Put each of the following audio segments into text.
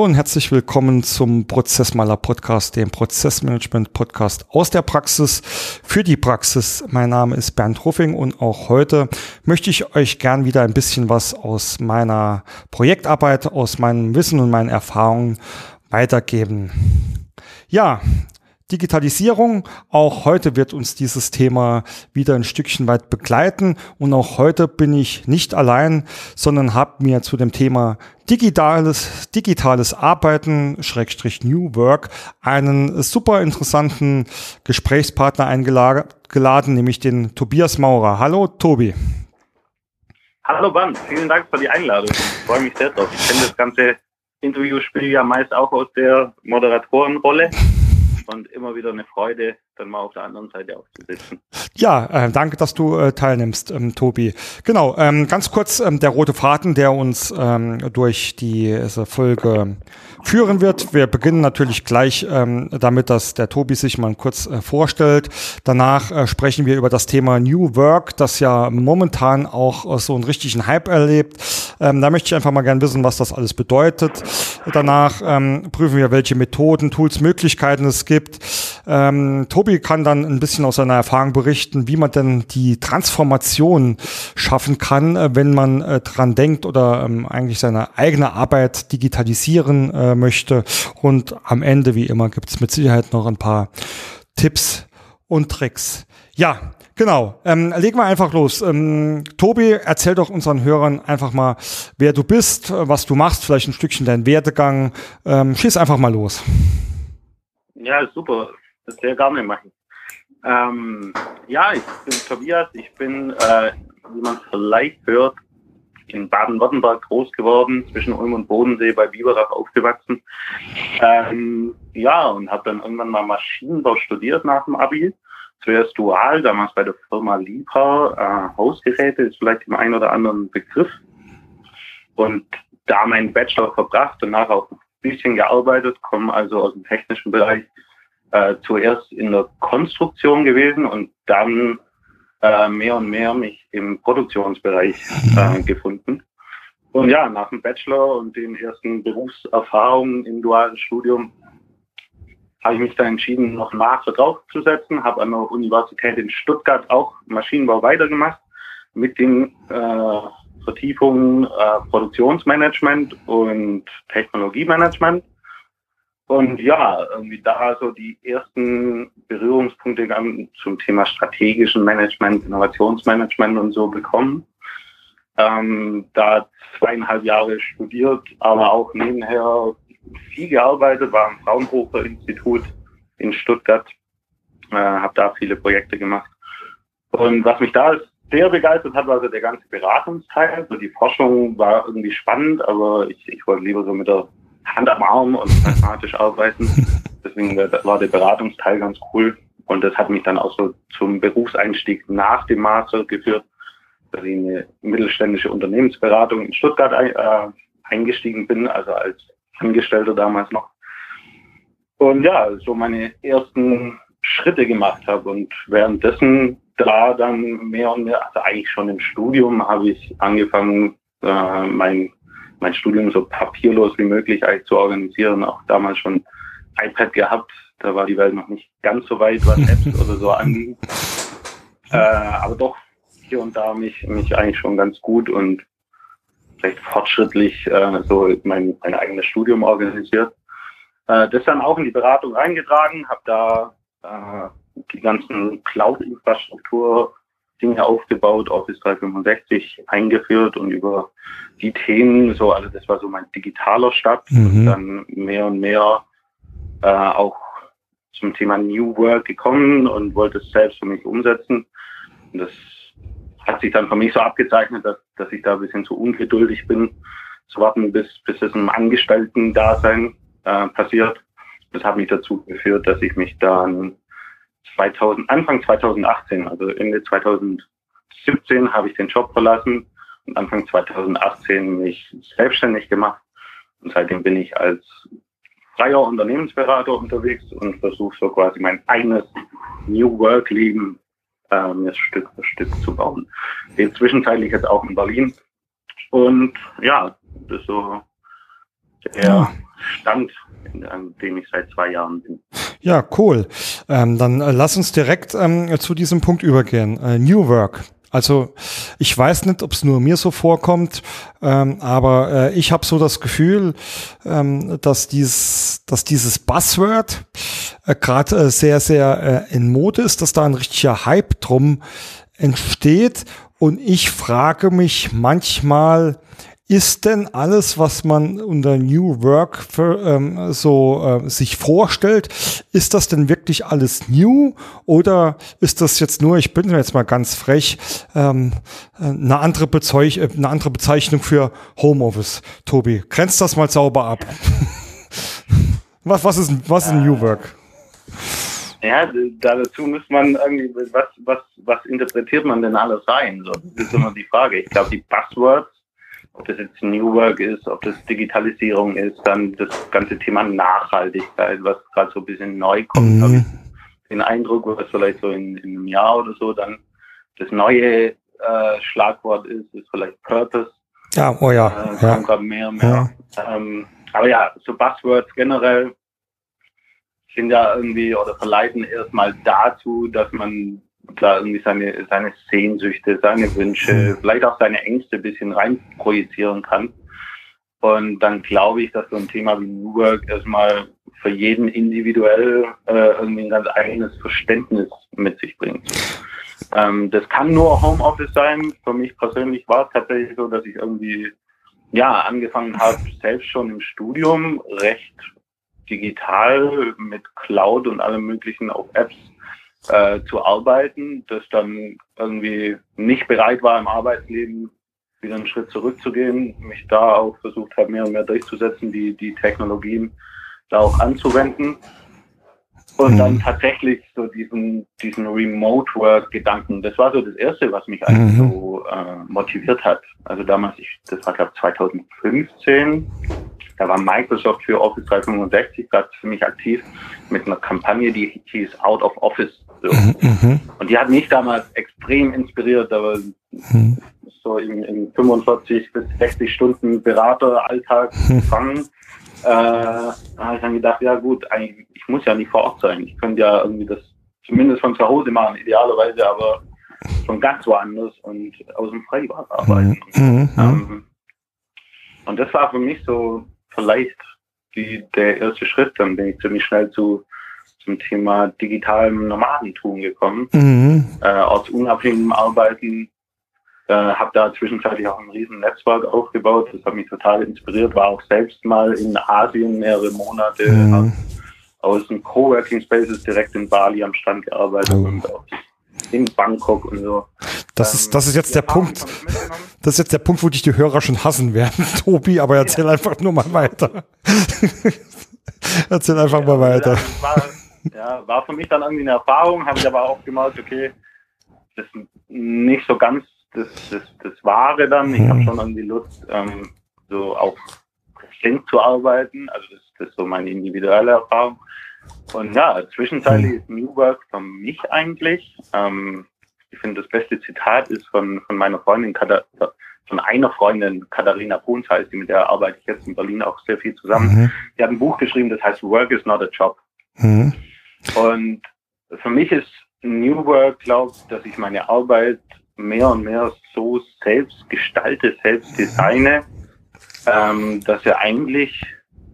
Hallo und herzlich willkommen zum Prozessmaler Podcast, dem Prozessmanagement Podcast aus der Praxis für die Praxis. Mein Name ist Bernd Ruffing und auch heute möchte ich euch gern wieder ein bisschen was aus meiner Projektarbeit, aus meinem Wissen und meinen Erfahrungen weitergeben. Ja, Digitalisierung. Auch heute wird uns dieses Thema wieder ein Stückchen weit begleiten. Und auch heute bin ich nicht allein, sondern habe mir zu dem Thema digitales, digitales Arbeiten, Schrägstrich New Work, einen super interessanten Gesprächspartner eingeladen, nämlich den Tobias Maurer. Hallo, Tobi. Hallo, Band. Vielen Dank für die Einladung. Ich freue mich sehr drauf. Ich kenne das ganze Interviewspiel ja meist auch aus der Moderatorenrolle und immer wieder eine Freude, dann mal auf der anderen Seite aufzusitzen. Ja, äh, danke, dass du äh, teilnimmst, ähm, Tobi. Genau, ähm, ganz kurz ähm, der rote Faden, der uns ähm, durch diese Folge führen wird. Wir beginnen natürlich gleich ähm, damit, dass der Tobi sich mal kurz äh, vorstellt. Danach äh, sprechen wir über das Thema New Work, das ja momentan auch äh, so einen richtigen Hype erlebt. Ähm, da möchte ich einfach mal gern wissen, was das alles bedeutet. Danach ähm, prüfen wir, welche Methoden, Tools, Möglichkeiten es gibt. Ähm, Tobi kann dann ein bisschen aus seiner Erfahrung berichten, wie man denn die Transformation schaffen kann, äh, wenn man äh, dran denkt oder ähm, eigentlich seine eigene Arbeit digitalisieren äh, möchte. Und am Ende, wie immer, gibt es mit Sicherheit noch ein paar Tipps und Tricks. Ja, Genau, ähm, legen wir einfach los. Ähm, Tobi, erzähl doch unseren Hörern einfach mal, wer du bist, äh, was du machst, vielleicht ein Stückchen deinen Werdegang. Ähm, schieß einfach mal los. Ja, super das sehr gerne machen. Ähm, ja, ich bin Tobias, ich bin, äh, wie man vielleicht hört, in Baden-Württemberg groß geworden, zwischen Ulm und Bodensee bei Biberach aufgewachsen. Ähm, ja, und habe dann irgendwann mal Maschinenbau studiert nach dem Abi. Zuerst dual, damals bei der Firma Libra. Äh, Hausgeräte ist vielleicht dem einen oder anderen Begriff. Und da meinen Bachelor verbracht, danach auch ein bisschen gearbeitet, komme also aus dem technischen Bereich äh, zuerst in der Konstruktion gewesen und dann äh, mehr und mehr mich im Produktionsbereich äh, gefunden. Und ja, nach dem Bachelor und den ersten Berufserfahrungen im dualen Studium habe ich mich dann entschieden, noch Master draufzusetzen, habe an der Universität in Stuttgart auch Maschinenbau weitergemacht mit den äh, Vertiefungen äh, Produktionsmanagement und Technologiemanagement. Und ja, irgendwie da so die ersten Berührungspunkte zum Thema strategischen Management, Innovationsmanagement und so bekommen. Ähm, da zweieinhalb Jahre studiert, aber auch nebenher viel gearbeitet, war am Fraunhofer Institut in Stuttgart, äh, habe da viele Projekte gemacht. Und was mich da sehr begeistert hat, war so der ganze Beratungsteil. Also die Forschung war irgendwie spannend, aber ich, ich wollte lieber so mit der Hand am Arm und pragmatisch arbeiten. Deswegen war der Beratungsteil ganz cool. Und das hat mich dann auch so zum Berufseinstieg nach dem Master geführt, dass ich in eine mittelständische Unternehmensberatung in Stuttgart äh, eingestiegen bin, also als Angestellter damals noch. Und ja, so meine ersten Schritte gemacht habe und währenddessen da dann mehr und mehr, also eigentlich schon im Studium habe ich angefangen, äh, mein mein Studium so papierlos wie möglich eigentlich zu organisieren. Auch damals schon iPad gehabt. Da war die Welt noch nicht ganz so weit, was Apps oder so anging. Äh, aber doch hier und da mich, mich eigentlich schon ganz gut und recht fortschrittlich äh, so mein, mein eigenes Studium organisiert. Äh, das dann auch in die Beratung reingetragen, habe da äh, die ganzen Cloud-Infrastruktur Dinge aufgebaut, Office 365 eingeführt und über die Themen, so, also das war so mein digitaler Start mhm. und dann mehr und mehr äh, auch zum Thema New Work gekommen und wollte es selbst für mich umsetzen. Und das hat sich dann für mich so abgezeichnet, dass, dass ich da ein bisschen zu ungeduldig bin, zu warten, bis, bis es im Angestellten-Dasein äh, passiert. Das hat mich dazu geführt, dass ich mich dann 2000, Anfang 2018, also Ende 2017 habe ich den Job verlassen und Anfang 2018 mich selbstständig gemacht. Und seitdem bin ich als freier Unternehmensberater unterwegs und versuche so quasi mein eigenes New Work Leben äh, mir Stück für Stück zu bauen. Bin zwischenzeitlich jetzt auch in Berlin. Und ja, das ist so der ja. Stand, an dem ich seit zwei Jahren bin. Ja, cool. Ähm, dann äh, lass uns direkt ähm, zu diesem Punkt übergehen. Äh, New Work. Also ich weiß nicht, ob es nur mir so vorkommt, ähm, aber äh, ich habe so das Gefühl, ähm, dass, dieses, dass dieses Buzzword äh, gerade äh, sehr, sehr äh, in Mode ist, dass da ein richtiger Hype drum entsteht. Und ich frage mich manchmal, ist denn alles, was man unter New Work für, ähm, so äh, sich vorstellt, ist das denn wirklich alles new oder ist das jetzt nur, ich bin jetzt mal ganz frech, ähm, eine, andere Bezeich äh, eine andere Bezeichnung für Homeoffice? Tobi, grenzt das mal sauber ab. was, was ist, was ist New Work? Ja, dazu muss man irgendwie, was, was, was interpretiert man denn alles rein? So, das ist immer die Frage. Ich glaube, die Buzzwords ob das jetzt New Work ist, ob das Digitalisierung ist, dann das ganze Thema Nachhaltigkeit, was gerade so ein bisschen neu kommt, mhm. habe ich den Eindruck, was vielleicht so in, in, einem Jahr oder so dann das neue äh, Schlagwort ist, ist vielleicht Purpose. Ja, oh ja. Äh, ja. gerade mehr und mehr. Ja. Ähm, aber ja, so Buzzwords generell sind ja irgendwie oder verleiten erstmal dazu, dass man klar irgendwie seine, seine Sehnsüchte, seine Wünsche, mhm. vielleicht auch seine Ängste ein bisschen rein projizieren kann. Und dann glaube ich, dass so ein Thema wie New Work erstmal für jeden individuell äh, irgendwie ein ganz eigenes Verständnis mit sich bringt. Ähm, das kann nur Homeoffice sein. Für mich persönlich war es tatsächlich so, dass ich irgendwie ja angefangen habe, selbst schon im Studium recht digital mit Cloud und allem möglichen auf Apps äh, zu arbeiten, das dann irgendwie nicht bereit war im Arbeitsleben wieder einen Schritt zurückzugehen, mich da auch versucht habe, mehr und mehr durchzusetzen, die, die Technologien da auch anzuwenden. Und mhm. dann tatsächlich so diesen, diesen Remote Work Gedanken, das war so das Erste, was mich eigentlich mhm. so äh, motiviert hat. Also damals, ich, das war glaube 2015, da war Microsoft für Office 365 gerade ziemlich aktiv mit einer Kampagne, die hieß Out of Office. So. Mhm. Und die hat mich damals extrem inspiriert, aber mhm. so in, in 45 bis 60 Stunden Berateralltag gefangen. Äh, da habe ich dann gedacht, ja gut, eigentlich, ich muss ja nicht vor Ort sein. Ich könnte ja irgendwie das zumindest von zu Hause machen, idealerweise aber von ganz woanders und aus dem Freibad arbeiten. Mhm. mhm. Ähm, und das war für mich so vielleicht die, der erste Schritt. Dann bin ich ziemlich schnell zu zum Thema digitalem Nomadentum gekommen, mhm. äh, ortsunabhängigem Arbeiten. Äh, habe da zwischenzeitlich auch ein riesen Netzwerk aufgebaut. Das hat mich total inspiriert. War auch selbst mal in Asien mehrere Monate. Mhm. Aus dem Coworking Spaces direkt in Bali am Strand gearbeitet oh. und auch in Bangkok und so. Das ist, das ist jetzt der Punkt. Das ist jetzt der Punkt, wo dich die Hörer schon hassen werden, Tobi, aber erzähl ja. einfach nur mal weiter. erzähl einfach ja, mal weiter. War, ja, war für mich dann irgendwie eine Erfahrung, habe ich aber auch gemerkt, okay, das ist nicht so ganz das, das, das Wahre dann. Ich habe mhm. schon irgendwie Lust, ähm, so auf flink zu arbeiten. Also das, das ist so meine individuelle Erfahrung. Und ja, zwischenzeitlich ist New Work für mich eigentlich. Ähm, ich finde, das beste Zitat ist von, von meiner Freundin, von einer Freundin, Katharina Bruns heißt die, mit der arbeite ich jetzt in Berlin auch sehr viel zusammen. Mhm. Die hat ein Buch geschrieben, das heißt Work is not a Job. Mhm. Und für mich ist New Work, glaube ich, dass ich meine Arbeit mehr und mehr so selbst gestalte, selbst designe, ähm, dass er eigentlich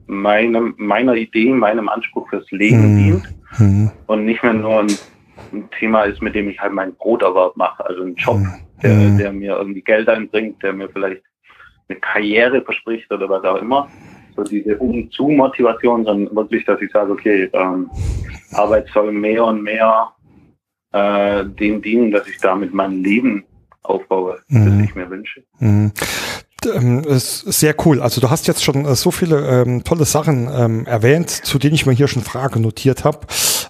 meinem, meiner Idee, meinem Anspruch fürs Leben mhm. dient mhm. und nicht mehr nur ein, ein, Thema ist, mit dem ich halt meinen Broterwerb mache, also ein Job, mhm. der, mhm. der mir irgendwie Geld einbringt, der mir vielleicht eine Karriere verspricht oder was auch immer, so diese Um-zu-Motivation, sondern wirklich, dass ich sage, okay, ähm, Arbeit soll mehr und mehr äh, dem dienen, dass ich damit mein Leben aufbaue, mhm. das ich mir wünsche. Mhm. Ähm, sehr cool. Also du hast jetzt schon äh, so viele ähm, tolle Sachen ähm, erwähnt, zu denen ich mir hier schon Frage notiert habe.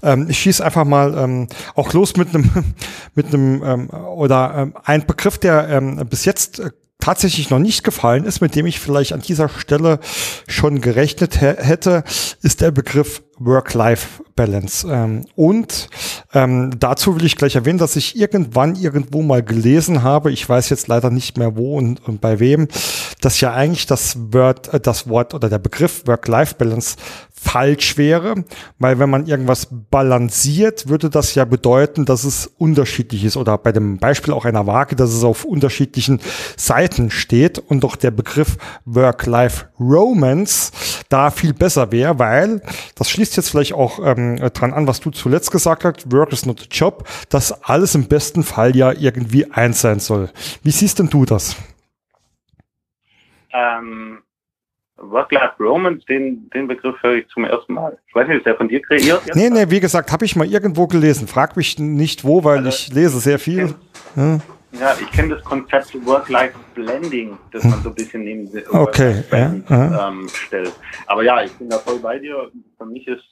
Ähm, ich schieße einfach mal ähm, auch los mit einem mit einem ähm, oder ein Begriff, der bis jetzt äh, tatsächlich noch nicht gefallen ist, mit dem ich vielleicht an dieser Stelle schon gerechnet hätte, ist der Begriff Work-Life-Balance. Ähm, und ähm, dazu will ich gleich erwähnen, dass ich irgendwann irgendwo mal gelesen habe, ich weiß jetzt leider nicht mehr wo und, und bei wem, dass ja eigentlich das Wort, äh, das Wort oder der Begriff Work-Life-Balance falsch wäre, weil wenn man irgendwas balanciert, würde das ja bedeuten, dass es unterschiedlich ist oder bei dem Beispiel auch einer Waage, dass es auf unterschiedlichen Seiten steht und doch der Begriff Work-Life-Romance da viel besser wäre, weil das schließt jetzt vielleicht auch ähm, dran an, was du zuletzt gesagt hast, Work is not a job, dass alles im besten Fall ja irgendwie eins sein soll. Wie siehst denn du das? Ähm Work-Life-Romance, den, den Begriff höre ich zum ersten Mal. Ich weiß nicht, ist der von dir kreiert? Jetzt? Nee, nee, wie gesagt, habe ich mal irgendwo gelesen. Frag mich nicht wo, weil also, ich lese sehr viel. Ja, ja ich kenne das Konzept Work-Life-Blending, das man so ein bisschen neben okay, ja, ähm, stellt. Aber ja, ich bin da voll bei dir. Für mich ist,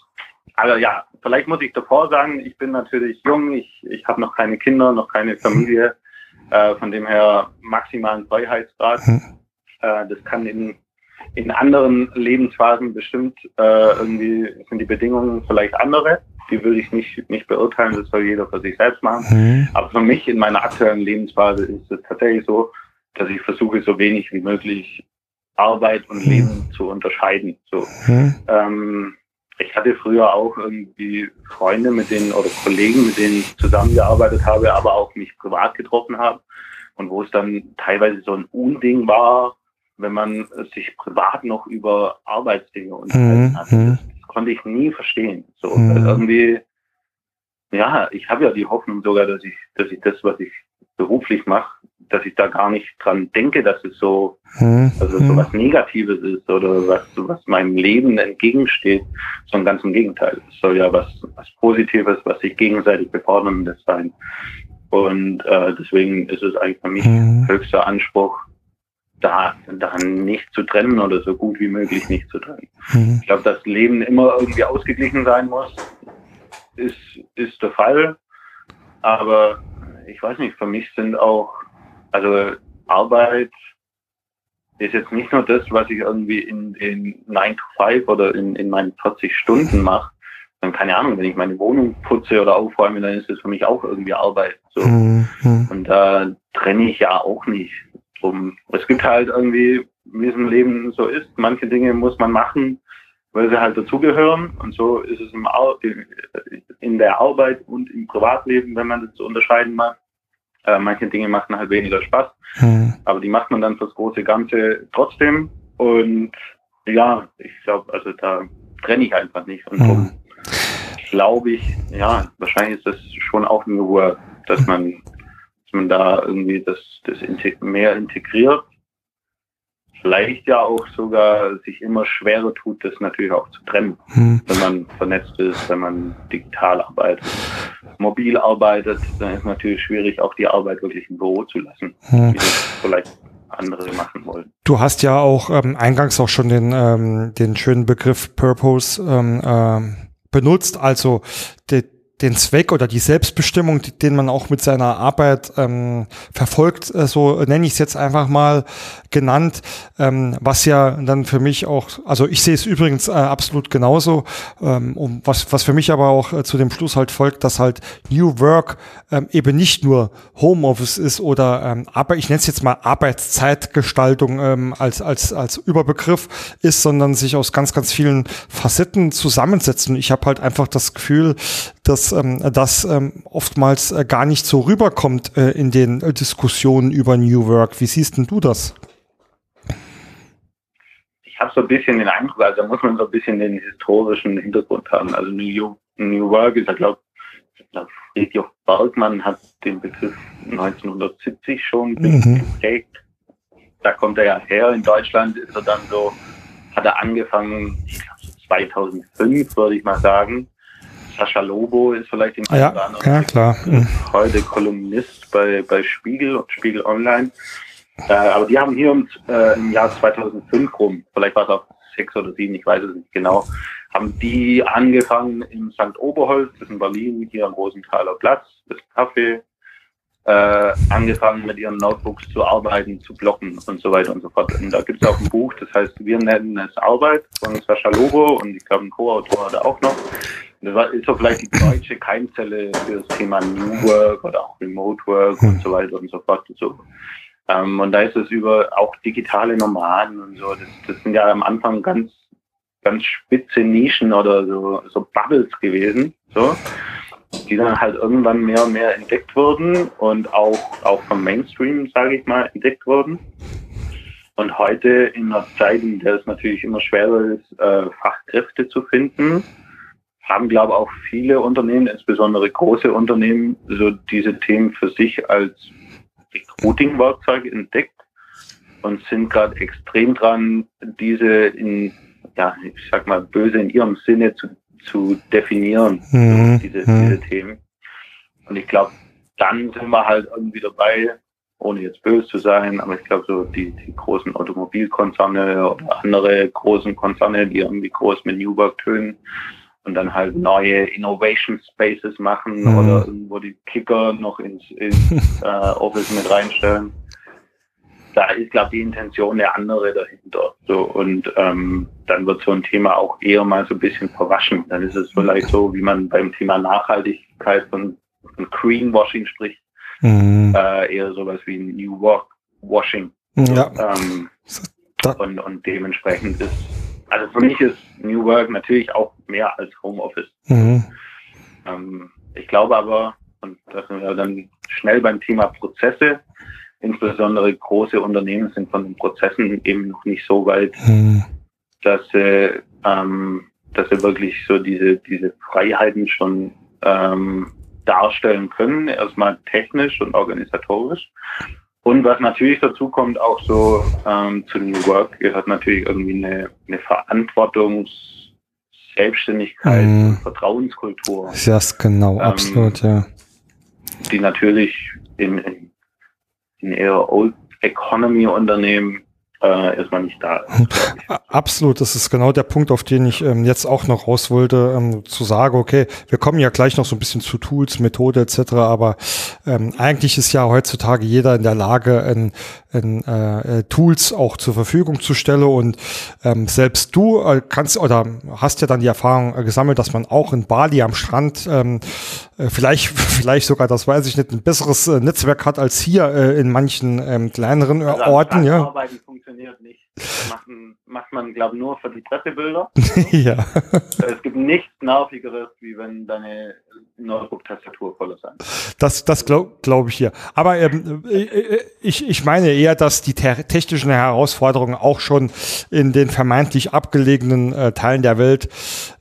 also ja, vielleicht muss ich davor sagen, ich bin natürlich jung, ich, ich habe noch keine Kinder, noch keine Familie. Äh, von dem her maximalen Freiheitsgrad. Hm. Äh, das kann in in anderen Lebensphasen bestimmt äh, irgendwie sind die Bedingungen vielleicht andere. Die will ich nicht, nicht beurteilen, das soll jeder für sich selbst machen. Mhm. Aber für mich in meiner aktuellen Lebensphase ist es tatsächlich so, dass ich versuche, so wenig wie möglich Arbeit und mhm. Leben zu unterscheiden. So. Mhm. Ähm, ich hatte früher auch irgendwie Freunde, mit denen oder Kollegen, mit denen ich zusammengearbeitet habe, aber auch mich privat getroffen habe. Und wo es dann teilweise so ein Unding war, wenn man sich privat noch über Arbeitsdinge unterhalten mhm. hat. Das, das, konnte ich nie verstehen. So mhm. irgendwie, ja, ich habe ja die Hoffnung sogar, dass ich, dass ich das, was ich beruflich mache, dass ich da gar nicht dran denke, dass es so, mhm. also so mhm. was Negatives ist oder was, was meinem Leben entgegensteht, sondern ganz im Gegenteil. Es soll ja was, was Positives, was sich gegenseitig beförderndes sein. Und äh, deswegen ist es eigentlich für mich mhm. höchster Anspruch, da, da nicht zu trennen oder so gut wie möglich nicht zu trennen. Mhm. Ich glaube, dass Leben immer irgendwie ausgeglichen sein muss, ist, ist der Fall. Aber ich weiß nicht, für mich sind auch, also Arbeit ist jetzt nicht nur das, was ich irgendwie in, in 9 to 5 oder in, in meinen 40 Stunden mache, sondern keine Ahnung, wenn ich meine Wohnung putze oder aufräume, dann ist das für mich auch irgendwie Arbeit. So. Mhm. Und da trenne ich ja auch nicht drum. Es gibt halt irgendwie, wie es im Leben so ist, manche Dinge muss man machen, weil sie halt dazugehören. Und so ist es im Ar in der Arbeit und im Privatleben, wenn man das so unterscheiden mag. Äh, manche Dinge machen halt weniger Spaß, hm. aber die macht man dann fürs große Ganze trotzdem. Und ja, ich glaube, also da trenne ich einfach nicht. Und hm. glaube ich, ja, wahrscheinlich ist das schon auch Work, dass man man da irgendwie das, das mehr integriert. Vielleicht ja auch sogar sich immer schwerer tut, das natürlich auch zu trennen, hm. wenn man vernetzt ist, wenn man digital arbeitet. Mobil arbeitet, dann ist natürlich schwierig, auch die Arbeit wirklich im Büro zu lassen, hm. wie das vielleicht andere machen wollen. Du hast ja auch ähm, eingangs auch schon den, ähm, den schönen Begriff Purpose ähm, äh, benutzt, also die, den Zweck oder die Selbstbestimmung, den man auch mit seiner Arbeit ähm, verfolgt, äh, so nenne ich es jetzt einfach mal genannt, ähm, was ja dann für mich auch, also ich sehe es übrigens äh, absolut genauso, ähm, um, was, was für mich aber auch äh, zu dem Schluss halt folgt, dass halt New Work ähm, eben nicht nur Homeoffice ist oder ähm, aber ich nenne es jetzt mal Arbeitszeitgestaltung ähm, als, als, als Überbegriff ist, sondern sich aus ganz, ganz vielen Facetten zusammensetzen. Ich habe halt einfach das Gefühl, dass ähm, das ähm, oftmals äh, gar nicht so rüberkommt äh, in den äh, Diskussionen über New Work. Wie siehst denn du das? Ich habe so ein bisschen den Eindruck, also da muss man so ein bisschen den historischen Hintergrund haben. Also New, New Work ist ja, glaube ich, Friedrich Bergmann hat den Begriff 1970 schon mhm. geprägt. Da kommt er ja her. In Deutschland ist er dann so, hat er angefangen, ich glaube 2005 würde ich mal sagen, Sascha Lobo ist vielleicht im ah, ja, ja, klar. Mhm. heute Kolumnist bei, bei Spiegel und Spiegel Online. Äh, aber die haben hier im, äh, im Jahr 2005 rum, vielleicht war es auch sechs oder sieben, ich weiß es nicht genau, haben die angefangen im St. Oberholz, das ist in Berlin, hier am Rosenthaler Platz, das Café, äh, angefangen mit ihren Notebooks zu arbeiten, zu blocken und so weiter und so fort. Und da gibt es auch ein Buch, das heißt Wir nennen es Arbeit von Sascha Lobo und ich glaube ein Co-Autor hat er auch noch. Das ist so vielleicht die deutsche Keimzelle für das Thema New Work oder auch Remote Work und so weiter und so fort. Und, so. Ähm, und da ist es über auch digitale Nomaden und so. Das, das sind ja am Anfang ganz, ganz spitze Nischen oder so, so Bubbles gewesen. So die dann halt irgendwann mehr und mehr entdeckt wurden und auch, auch vom Mainstream, sage ich mal, entdeckt wurden. Und heute in einer Zeit, in der es natürlich immer schwerer ist, äh, Fachkräfte zu finden, haben, glaube ich, auch viele Unternehmen, insbesondere große Unternehmen, so diese Themen für sich als Recruiting-Werkzeug entdeckt und sind gerade extrem dran, diese in, ja, ich sag mal, böse in ihrem Sinne zu zu definieren, mhm. diese, mhm. diese Themen. Und ich glaube, dann sind wir halt irgendwie dabei, ohne jetzt böse zu sein, aber ich glaube, so die, die großen Automobilkonzerne oder andere großen Konzerne, die irgendwie groß mit New Work tönen und dann halt neue Innovation Spaces machen mhm. oder irgendwo die Kicker noch ins, ins äh, Office mit reinstellen da ist, glaube ich, die Intention der andere dahinter. So, und ähm, dann wird so ein Thema auch eher mal so ein bisschen verwaschen. Dann ist es vielleicht so, wie man beim Thema Nachhaltigkeit von, von Greenwashing spricht, mhm. äh, eher sowas wie New Work Washing. Ja. Ähm, und, und dementsprechend ist, also für mich ist New Work natürlich auch mehr als Homeoffice. Mhm. Ähm, ich glaube aber, und das sind wir dann schnell beim Thema Prozesse, insbesondere große Unternehmen sind von den Prozessen eben noch nicht so weit, hm. dass sie, ähm, dass sie wirklich so diese, diese Freiheiten schon ähm, darstellen können, erstmal technisch und organisatorisch. Und was natürlich dazu kommt, auch so ähm, zu New Work, gehört natürlich irgendwie eine, eine Verantwortungs- Selbstständigkeit, mm. Vertrauenskultur. Ja, genau, ähm, absolut, ja. Die natürlich in, in in eher Old Economy Unternehmen äh, erstmal nicht da ist. Absolut, das ist genau der Punkt, auf den ich ähm, jetzt auch noch raus wollte, ähm, zu sagen, okay, wir kommen ja gleich noch so ein bisschen zu Tools, Methode etc., aber ähm, eigentlich ist ja heutzutage jeder in der Lage, in, in, äh, Tools auch zur Verfügung zu stellen und ähm, selbst du äh, kannst oder hast ja dann die Erfahrung äh, gesammelt, dass man auch in Bali am Strand ähm, äh, vielleicht, vielleicht sogar, das weiß ich nicht, ein besseres äh, Netzwerk hat als hier äh, in manchen ähm, kleineren äh, also Orten. Ja. Funktioniert nicht. Das macht, macht man, glaube ich, nur für die Pressebilder. ja. Es gibt nichts Nervigeres, wie wenn deine Notebook-Tastatur voll ist. Das, das glaube glaub ich hier. Aber ähm, äh, äh, ich, ich meine eher, dass die technischen Herausforderungen auch schon in den vermeintlich abgelegenen äh, Teilen der Welt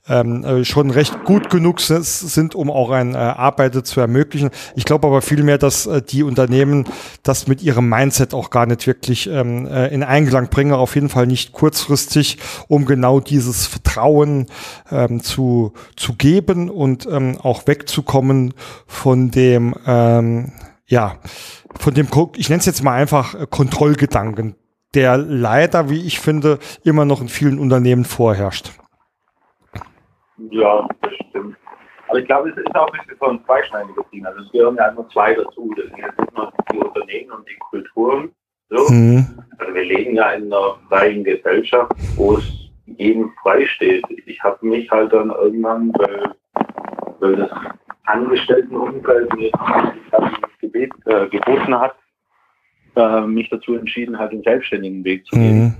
ähm, äh, schon recht gut genug sind, um auch ein äh, Arbeiten zu ermöglichen. Ich glaube aber vielmehr, dass äh, die Unternehmen das mit ihrem Mindset auch gar nicht wirklich ähm, äh, in Einklang bringen, auf jeden Fall nicht kurzfristig, um genau dieses Vertrauen ähm, zu, zu geben und ähm, auch wegzukommen von dem, ähm, ja, von dem, ich nenne es jetzt mal einfach äh, Kontrollgedanken, der leider, wie ich finde, immer noch in vielen Unternehmen vorherrscht. Ja, das stimmt. Aber ich glaube, es ist auch ein bisschen so ein zweischneidiges Ding. Also es gehören ja nur zwei dazu. Das sind jetzt nicht nur die Unternehmen und die Kulturen. So. Mhm. Also wir leben ja in einer freien Gesellschaft, wo es jedem frei steht. Ich habe mich halt dann irgendwann, weil, weil das Angestelltenumfeld mir Gebet, äh, geboten hat, äh, mich dazu entschieden, halt den selbstständigen Weg zu gehen. Mhm.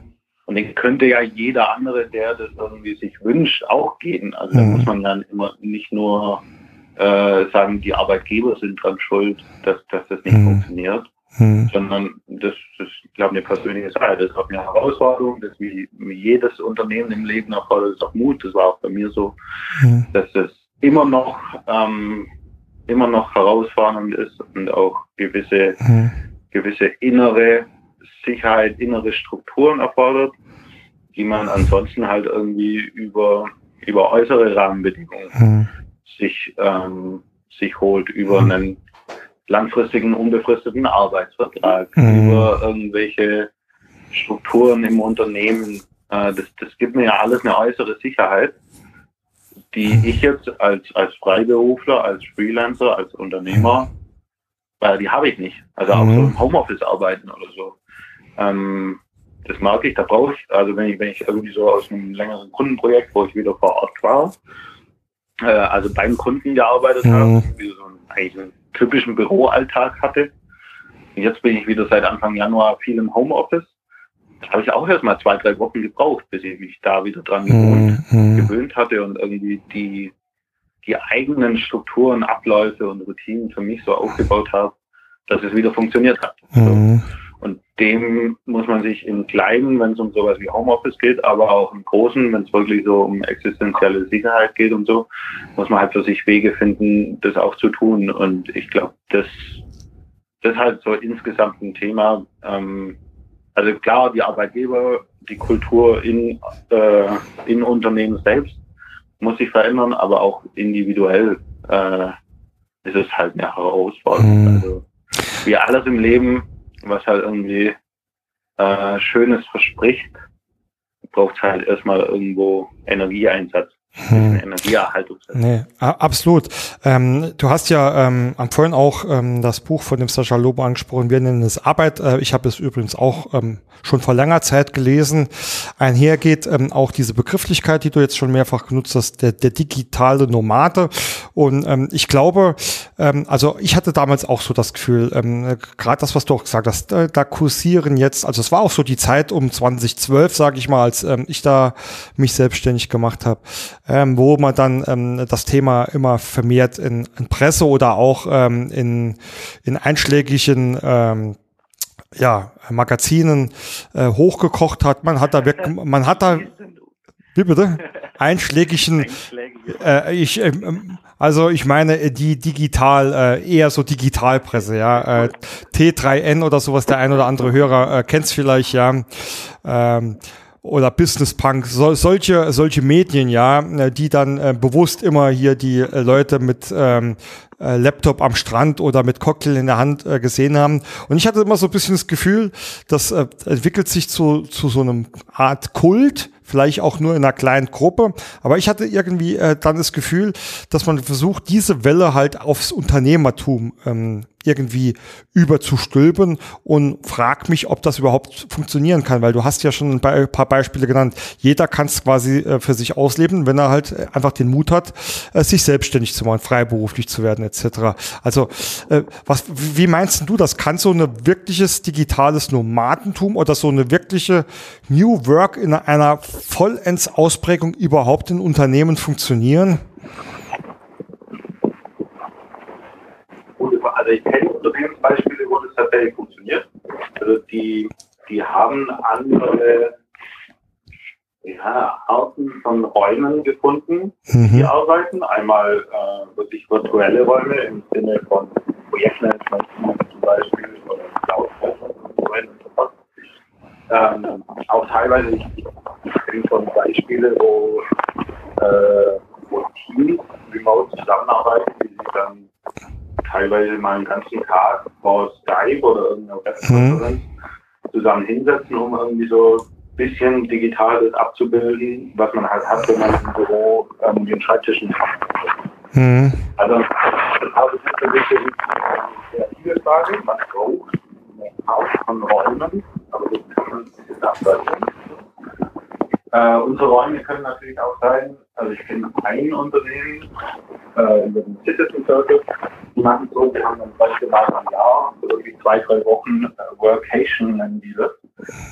Und den könnte ja jeder andere, der das irgendwie sich wünscht, auch gehen. Also mhm. da muss man dann immer nicht nur äh, sagen, die Arbeitgeber sind dran schuld, dass, dass das nicht mhm. funktioniert, mhm. sondern das, das ist, glaube ich, eine persönliche Sache. Das ist auch eine Herausforderung, das wie, wie jedes Unternehmen im Leben erfordert, ist auch Mut. Das war auch bei mir so, mhm. dass es immer noch ähm, immer noch herausfordernd ist und auch gewisse mhm. gewisse innere Sicherheit, innere Strukturen erfordert, die man ansonsten halt irgendwie über, über äußere Rahmenbedingungen mhm. sich, ähm, sich holt, über mhm. einen langfristigen, unbefristeten Arbeitsvertrag, mhm. über irgendwelche Strukturen im Unternehmen. Äh, das, das gibt mir ja alles eine äußere Sicherheit, die mhm. ich jetzt als, als Freiberufler, als Freelancer, als Unternehmer weil die habe ich nicht. Also auch Mhm. so im Homeoffice arbeiten oder so. Ähm, das mag ich, da brauche ich, also wenn ich, wenn ich irgendwie so aus einem längeren Kundenprojekt, wo ich wieder vor Ort war, äh, also beim Kunden gearbeitet Mhm. habe, wieder so einen, eigentlich einen typischen Büroalltag hatte. Und jetzt bin ich wieder seit Anfang Januar viel im Homeoffice. Da habe ich auch erst mal zwei, drei Wochen gebraucht, bis ich mich da wieder dran gewohnt Mhm. gewöhnt hatte und irgendwie die, die eigenen Strukturen, Abläufe und Routinen für mich so aufgebaut habe, dass es wieder funktioniert hat. So. Mhm. Und dem muss man sich im Kleinen, wenn es um sowas wie Homeoffice geht, aber auch im Großen, wenn es wirklich so um existenzielle Sicherheit geht und so, muss man halt für sich Wege finden, das auch zu tun. Und ich glaube, das, das ist halt so insgesamt ein Thema. Ähm, also klar, die Arbeitgeber, die Kultur in, äh, in Unternehmen selbst muss sich verändern, aber auch individuell äh, ist es halt eine Herausforderung. Mhm. Also wie alles im Leben, was halt irgendwie äh, Schönes verspricht, braucht halt erstmal irgendwo Energieeinsatz, Energieerhaltung. Nee, absolut. Ähm, du hast ja ähm, am vorhin auch ähm, das Buch von dem Sascha Lobo angesprochen, wir nennen es Arbeit. Äh, ich habe es übrigens auch ähm, schon vor langer Zeit gelesen. Einhergeht ähm, auch diese Begrifflichkeit, die du jetzt schon mehrfach genutzt hast, der, der digitale Nomade. Und ähm, ich glaube, ähm, also ich hatte damals auch so das Gefühl, ähm, gerade das, was du auch gesagt hast, da, da kursieren jetzt, also es war auch so die Zeit um 2012, sage ich mal, als ähm, ich da mich selbstständig gemacht habe, ähm, wo man dann ähm, das Thema immer vermehrt in, in Presse oder auch ähm, in, in einschlägigen ähm, ja, Magazinen äh, hochgekocht hat. Man hat da wirklich, man hat da, wie bitte? Einschlägigen Einschlägige. äh, ich, ähm, also ich meine äh, die digital, äh, eher so Digitalpresse, ja. Äh, T3N oder sowas, der ein oder andere Hörer äh, kennt's vielleicht, ja. Ähm, oder Business Punk, so, solche, solche Medien, ja, äh, die dann äh, bewusst immer hier die äh, Leute mit ähm, äh, Laptop am Strand oder mit Cocktail in der Hand äh, gesehen haben. Und ich hatte immer so ein bisschen das Gefühl, das äh, entwickelt sich zu, zu so einem Art Kult, vielleicht auch nur in einer kleinen Gruppe. Aber ich hatte irgendwie dann das Gefühl, dass man versucht, diese Welle halt aufs Unternehmertum ähm, irgendwie überzustülpen und frag mich, ob das überhaupt funktionieren kann, weil du hast ja schon ein paar- Beispiele genannt. Jeder kann es quasi äh, für sich ausleben, wenn er halt äh, einfach den Mut hat, äh, sich selbstständig zu machen, freiberuflich zu werden etc. Also was, wie meinst du das? Kann so ein wirkliches digitales Nomadentum oder so eine wirkliche New Work in einer vollends Ausprägung überhaupt in Unternehmen funktionieren? Gute Frage. Also ich kenne Unternehmensbeispiele, wo das tatsächlich funktioniert. Also die, die haben andere ja, Arten von Räumen gefunden, die Mhm. arbeiten. Einmal äh, wirklich virtuelle Räume im Sinne von Projektmanagement zum Beispiel oder cloud und so fort. Ähm, auch teilweise, ich, ich kenne schon Beispiele, wo, äh, wo Teams remote zusammenarbeiten, die sich dann teilweise mal einen ganzen Tag vor Skype oder irgendeiner Webkonferenz zusammen hinsetzen, um irgendwie so ein bisschen digital das abzubilden, was man halt hat, wenn man im Büro ähm, den Schreibtisch nicht hat. Mhm. Also, das ist mich eine kreative Frage. Man braucht eine Art von Räumen, aber das kann man ein bisschen ableiten. Äh, unsere Räume können natürlich auch sein, also ich kenne ein Unternehmen, äh, über den Citizen Circle, die machen so, wir haben dann beispielsweise im Jahr, so wirklich zwei, drei Wochen äh, Workation nennen die das,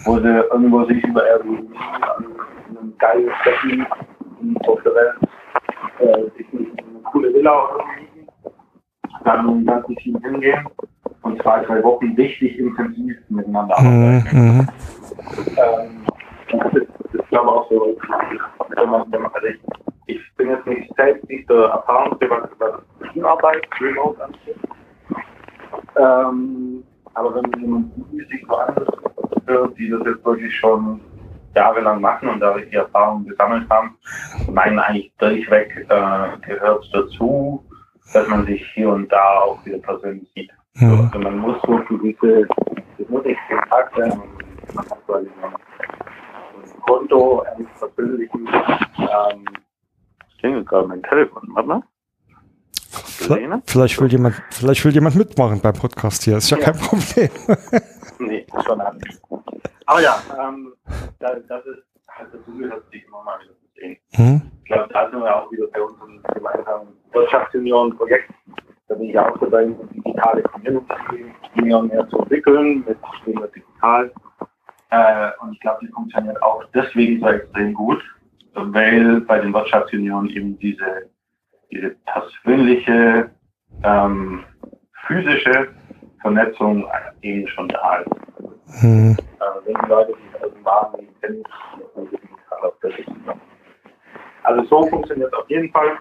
wo sie irgendwo sich über Airbnb an einem geilen Becken auf der Welt äh, sich eine, eine coole Villa oder so mieten, dann mit dem ganzen Team hingehen und zwei, drei Wochen richtig intensiv miteinander arbeiten. Mhm. Mhm. Ähm, das ist, glaube ich auch so, wenn man, wenn man, also ich, ich bin jetzt nicht selbst nicht der Erfahrungsgeber, was Teamarbeit, Remote angeht. Ähm, aber wenn man sich so anhört, die das jetzt wirklich schon jahrelang machen und da die Erfahrung gesammelt haben, meinen eigentlich durchweg äh, gehört es dazu, dass man sich hier und da auch wieder persönlich sieht. Mhm. also man muss so diese, das muss nicht jeden Tag sein, man ein Konto eines persönlichen, ähm, ich denke gerade mein Telefon, warte mal. Vielleicht will jemand, vielleicht will jemand mitmachen beim Podcast hier. Ist ja, ja. kein Problem. nee, schon nicht. Aber ja, ähm, das, das ist halt dazu gehört, sich immer mal wieder zu sehen. Hm? Ich glaube, da sind wir auch wieder bei unserem gemeinsamen Wirtschaftsunion-Projekt. Da bin ich auch dabei, digitale Community mehr und mehr zu entwickeln mit Stimme Digital. Äh, und ich glaube, die funktioniert auch deswegen so extrem gut, weil bei den Wirtschaftsunionen eben diese, diese persönliche, ähm, physische Vernetzung eben schon da ist. Hm. Äh, wenn die Leute sich aus dem Wagen kennen, also so funktioniert es auf jeden Fall.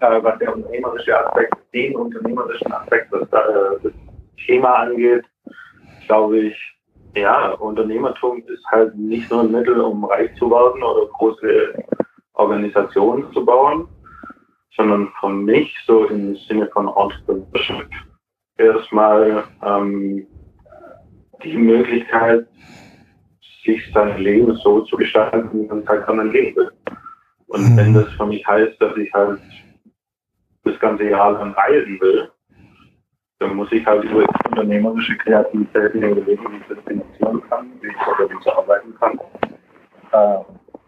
Äh, was der unternehmerische Aspekt, den unternehmerischen Aspekt, was äh, das Thema angeht, glaube ich, ja, Unternehmertum ist halt nicht nur ein Mittel, um reich zu werden oder große Organisationen zu bauen, sondern für mich so im Sinne von Entrepreneurship erstmal ähm, die Möglichkeit, sich sein Leben so zu gestalten, wie man halt kann leben will. Und mhm. wenn das für mich heißt, dass ich halt das ganze Jahr lang reisen will, dann muss ich halt über unternehmerische Kreativität in den ich das finanzieren kann, wie ich ich arbeiten kann. Äh,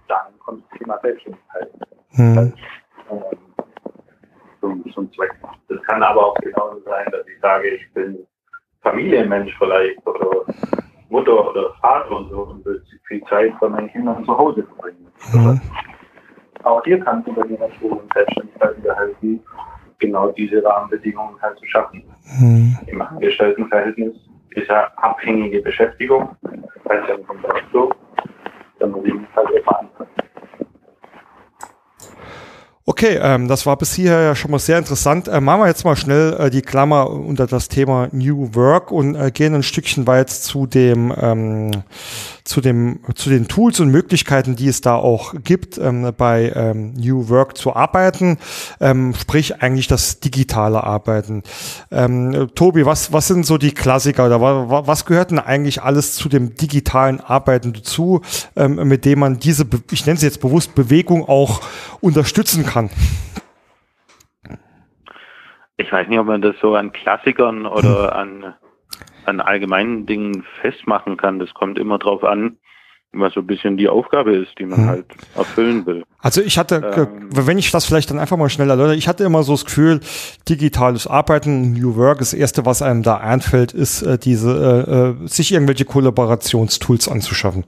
dann kommt das Thema Selbstständigkeit. Mhm. Ähm, zum, zum Zweck. Das kann aber auch genauso sein, dass ich sage, ich bin Familienmensch vielleicht oder Mutter oder Vater und so und will viel Zeit bei meinen Kindern zu Hause verbringen. Mhm. Auch hier kann Unternehmertum und Selbstständigkeit wieder helfen, genau diese Rahmenbedingungen halt zu schaffen. Mhm. Im Angestelltenverhältnis ist ja abhängige Beschäftigung, das heißt ja vom Job dann muss ich mich halt immer anpassen. Okay, ähm, das war bis hierher ja schon mal sehr interessant. Äh, machen wir jetzt mal schnell äh, die Klammer unter das Thema New Work und äh, gehen ein Stückchen weit zu dem ähm, zu dem zu den Tools und Möglichkeiten, die es da auch gibt, ähm, bei ähm, New Work zu arbeiten. Ähm, sprich eigentlich das digitale Arbeiten. Ähm, Tobi, was was sind so die Klassiker oder was, was gehört denn eigentlich alles zu dem digitalen Arbeiten dazu, ähm, mit dem man diese, ich nenne es jetzt bewusst Bewegung auch unterstützen kann? Ich weiß nicht, ob man das so an Klassikern oder an, an allgemeinen Dingen festmachen kann. Das kommt immer drauf an, was so ein bisschen die Aufgabe ist, die man hm. halt erfüllen will. Also ich hatte, ähm, wenn ich das vielleicht dann einfach mal schnell erläutere, ich hatte immer so das Gefühl, digitales Arbeiten, New Work, das erste, was einem da einfällt, ist äh, diese, äh, äh sich irgendwelche Kollaborationstools anzuschaffen.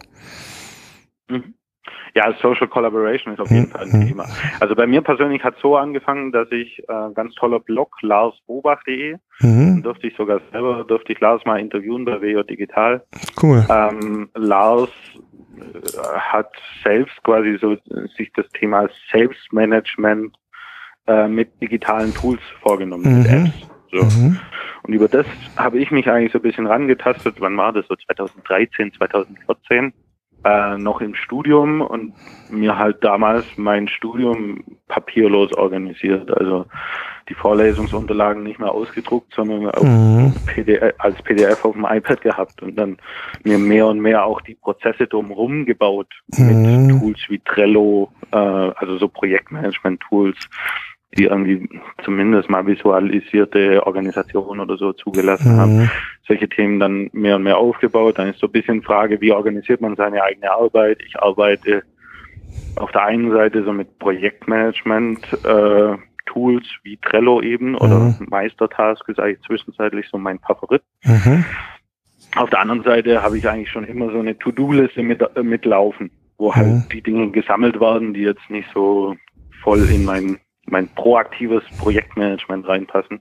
Mhm. Ja, Social Collaboration ist auf jeden Fall ein mhm. Thema. Also bei mir persönlich hat es so angefangen, dass ich äh, ganz toller Blog larsbobach.de mhm. durfte ich sogar selber durfte ich Lars mal interviewen bei WO Digital. Cool. Ähm, Lars äh, hat selbst quasi so sich das Thema Selbstmanagement äh, mit digitalen Tools vorgenommen, mhm. mit Apps. So. Mhm. Und über das habe ich mich eigentlich so ein bisschen rangetastet. Wann war das? So 2013, 2014 äh, noch im Studium und mir halt damals mein Studium papierlos organisiert. Also die Vorlesungsunterlagen nicht mehr ausgedruckt, sondern mhm. PDF, als PDF auf dem iPad gehabt und dann mir mehr und mehr auch die Prozesse drumherum gebaut mhm. mit Tools wie Trello, äh, also so Projektmanagement-Tools, die irgendwie zumindest mal visualisierte Organisationen oder so zugelassen mhm. haben, solche Themen dann mehr und mehr aufgebaut. Dann ist so ein bisschen Frage, wie organisiert man seine eigene Arbeit? Ich arbeite auf der einen Seite so mit Projektmanagement, äh, Tools wie Trello eben oder mhm. Meistertask ist eigentlich zwischenzeitlich so mein Favorit. Mhm. Auf der anderen Seite habe ich eigentlich schon immer so eine To-Do-Liste mit, äh, mitlaufen, wo halt mhm. die Dinge gesammelt werden, die jetzt nicht so voll in mein mein proaktives Projektmanagement reinpassen.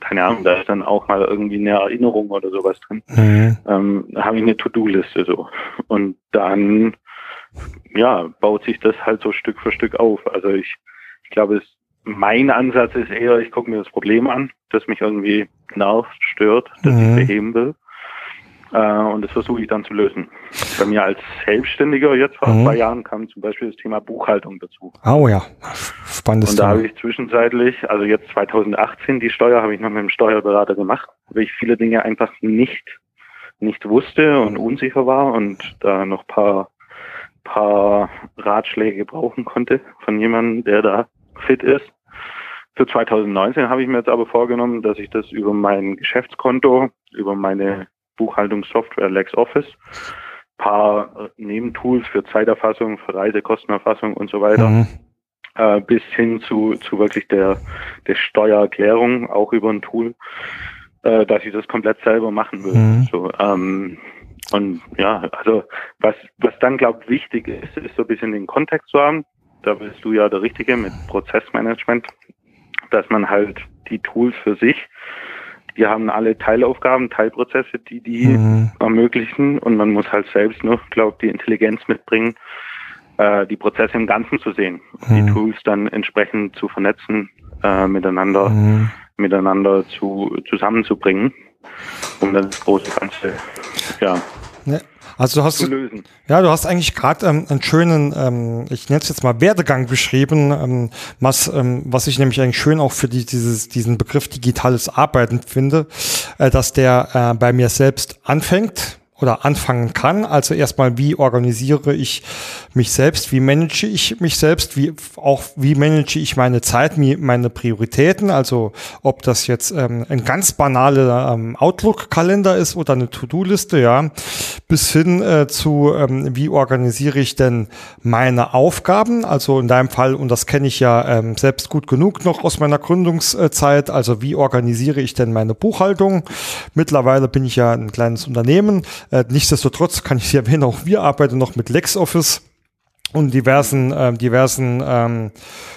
keine Ahnung, da ist dann auch mal irgendwie eine Erinnerung oder sowas drin. Mhm. Ähm, da habe ich eine To-Do-Liste so. Und dann, ja, baut sich das halt so Stück für Stück auf. Also ich, ich glaube, es, mein Ansatz ist eher, ich gucke mir das Problem an, das mich irgendwie nervt, stört, das mhm. ich beheben will. Äh, und das versuche ich dann zu lösen. Bei mir als Selbstständiger jetzt vor mhm. zwei Jahren kam zum Beispiel das Thema Buchhaltung dazu. Oh ja, spannendes Und da habe ich zwischenzeitlich, also jetzt 2018, die Steuer habe ich noch mit dem Steuerberater gemacht, weil ich viele Dinge einfach nicht, nicht wusste und unsicher war und da noch paar, paar Ratschläge brauchen konnte von jemandem, der da fit ist Für 2019 habe ich mir jetzt aber vorgenommen, dass ich das über mein Geschäftskonto, über meine Buchhaltungssoftware LexOffice, paar äh, Nebentools für Zeiterfassung, für Reisekostenerfassung und so weiter, mhm. äh, bis hin zu, zu wirklich der, der Steuererklärung, auch über ein Tool, äh, dass ich das komplett selber machen will. Mhm. So, ähm, und ja, also was, was dann glaubt wichtig ist, ist so ein bisschen den Kontext zu haben. Da bist du ja der Richtige mit Prozessmanagement dass man halt die Tools für sich, die haben alle Teilaufgaben, Teilprozesse, die die mhm. ermöglichen und man muss halt selbst noch, glaube die Intelligenz mitbringen, äh, die Prozesse im Ganzen zu sehen, mhm. die Tools dann entsprechend zu vernetzen, äh, miteinander, mhm. miteinander zu zusammenzubringen, um das große Ganze ja, ja. Also du hast, ja, du hast eigentlich gerade ähm, einen schönen, ähm, ich nenne es jetzt mal Werdegang beschrieben, ähm, was, ähm, was ich nämlich eigentlich schön auch für die, dieses, diesen Begriff digitales Arbeiten finde, äh, dass der äh, bei mir selbst anfängt oder anfangen kann. Also erstmal, wie organisiere ich mich selbst, wie manage ich mich selbst, wie auch wie manage ich meine Zeit, meine Prioritäten. Also ob das jetzt ähm, ein ganz banaler ähm, Outlook-Kalender ist oder eine To-Do-Liste, ja, bis hin äh, zu ähm, wie organisiere ich denn meine Aufgaben. Also in deinem Fall und das kenne ich ja ähm, selbst gut genug noch aus meiner Gründungszeit. Also wie organisiere ich denn meine Buchhaltung? Mittlerweile bin ich ja ein kleines Unternehmen äh, nichtsdestotrotz kann ich hier erwähnen, auch wir arbeiten noch mit LexOffice und diversen, äh, diversen ähm,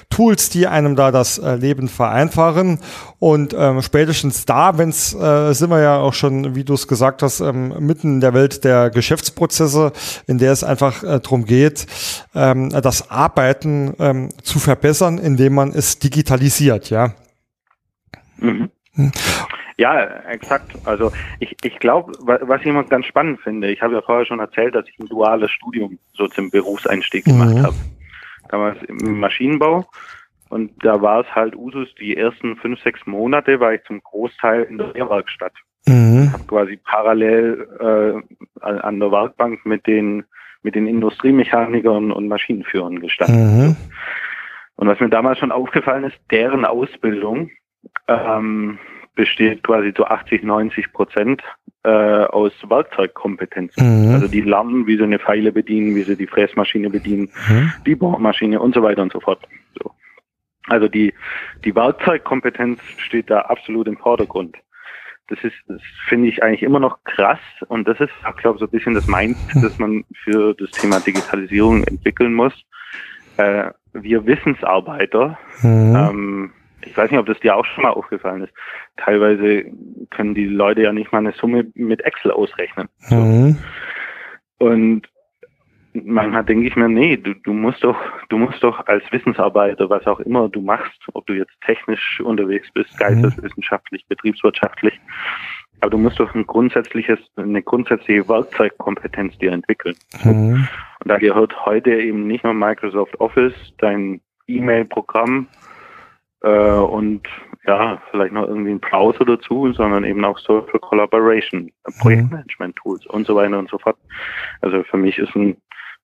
Tools, die einem da das äh, Leben vereinfachen. Und ähm, spätestens da, wenn's äh, sind wir ja auch schon, wie du es gesagt hast, ähm, mitten in der Welt der Geschäftsprozesse, in der es einfach äh, darum geht, ähm, das Arbeiten ähm, zu verbessern, indem man es digitalisiert, ja. Mhm. Ja, exakt. Also ich, ich glaube, was ich immer ganz spannend finde, ich habe ja vorher schon erzählt, dass ich ein duales Studium so zum Berufseinstieg mhm. gemacht habe. Damals im Maschinenbau. Und da war es halt Usus, die ersten fünf, sechs Monate war ich zum Großteil in der Lehrwerkstatt. Mhm. Habe quasi parallel äh, an der Werkbank mit den mit den Industriemechanikern und Maschinenführern gestanden. Mhm. Und was mir damals schon aufgefallen ist, deren Ausbildung ähm, besteht quasi zu 80, 90 Prozent äh, aus Werkzeugkompetenzen. Mhm. Also die lernen, wie sie eine Pfeile bedienen, wie sie die Fräsmaschine bedienen, mhm. die Bohrmaschine und so weiter und so fort. So. Also die, die Werkzeugkompetenz steht da absolut im Vordergrund. Das ist, das finde ich eigentlich immer noch krass und das ist, ich glaube so ein bisschen das Mindset, mhm. das man für das Thema Digitalisierung entwickeln muss. Äh, wir Wissensarbeiter mhm. ähm, ich weiß nicht, ob das dir auch schon mal aufgefallen ist. Teilweise können die Leute ja nicht mal eine Summe mit Excel ausrechnen. Mhm. Und manchmal denke ich mir, nee, du, du musst doch, du musst doch als Wissensarbeiter, was auch immer du machst, ob du jetzt technisch unterwegs bist, geisteswissenschaftlich, betriebswirtschaftlich, aber du musst doch ein grundsätzliches, eine grundsätzliche Werkzeugkompetenz dir entwickeln. Mhm. Und da gehört heute eben nicht nur Microsoft Office, dein E-Mail-Programm, äh, und ja, vielleicht noch irgendwie ein Browser dazu, sondern eben auch Social Collaboration, mhm. Projektmanagement-Tools und so weiter und so fort. Also für mich ist ein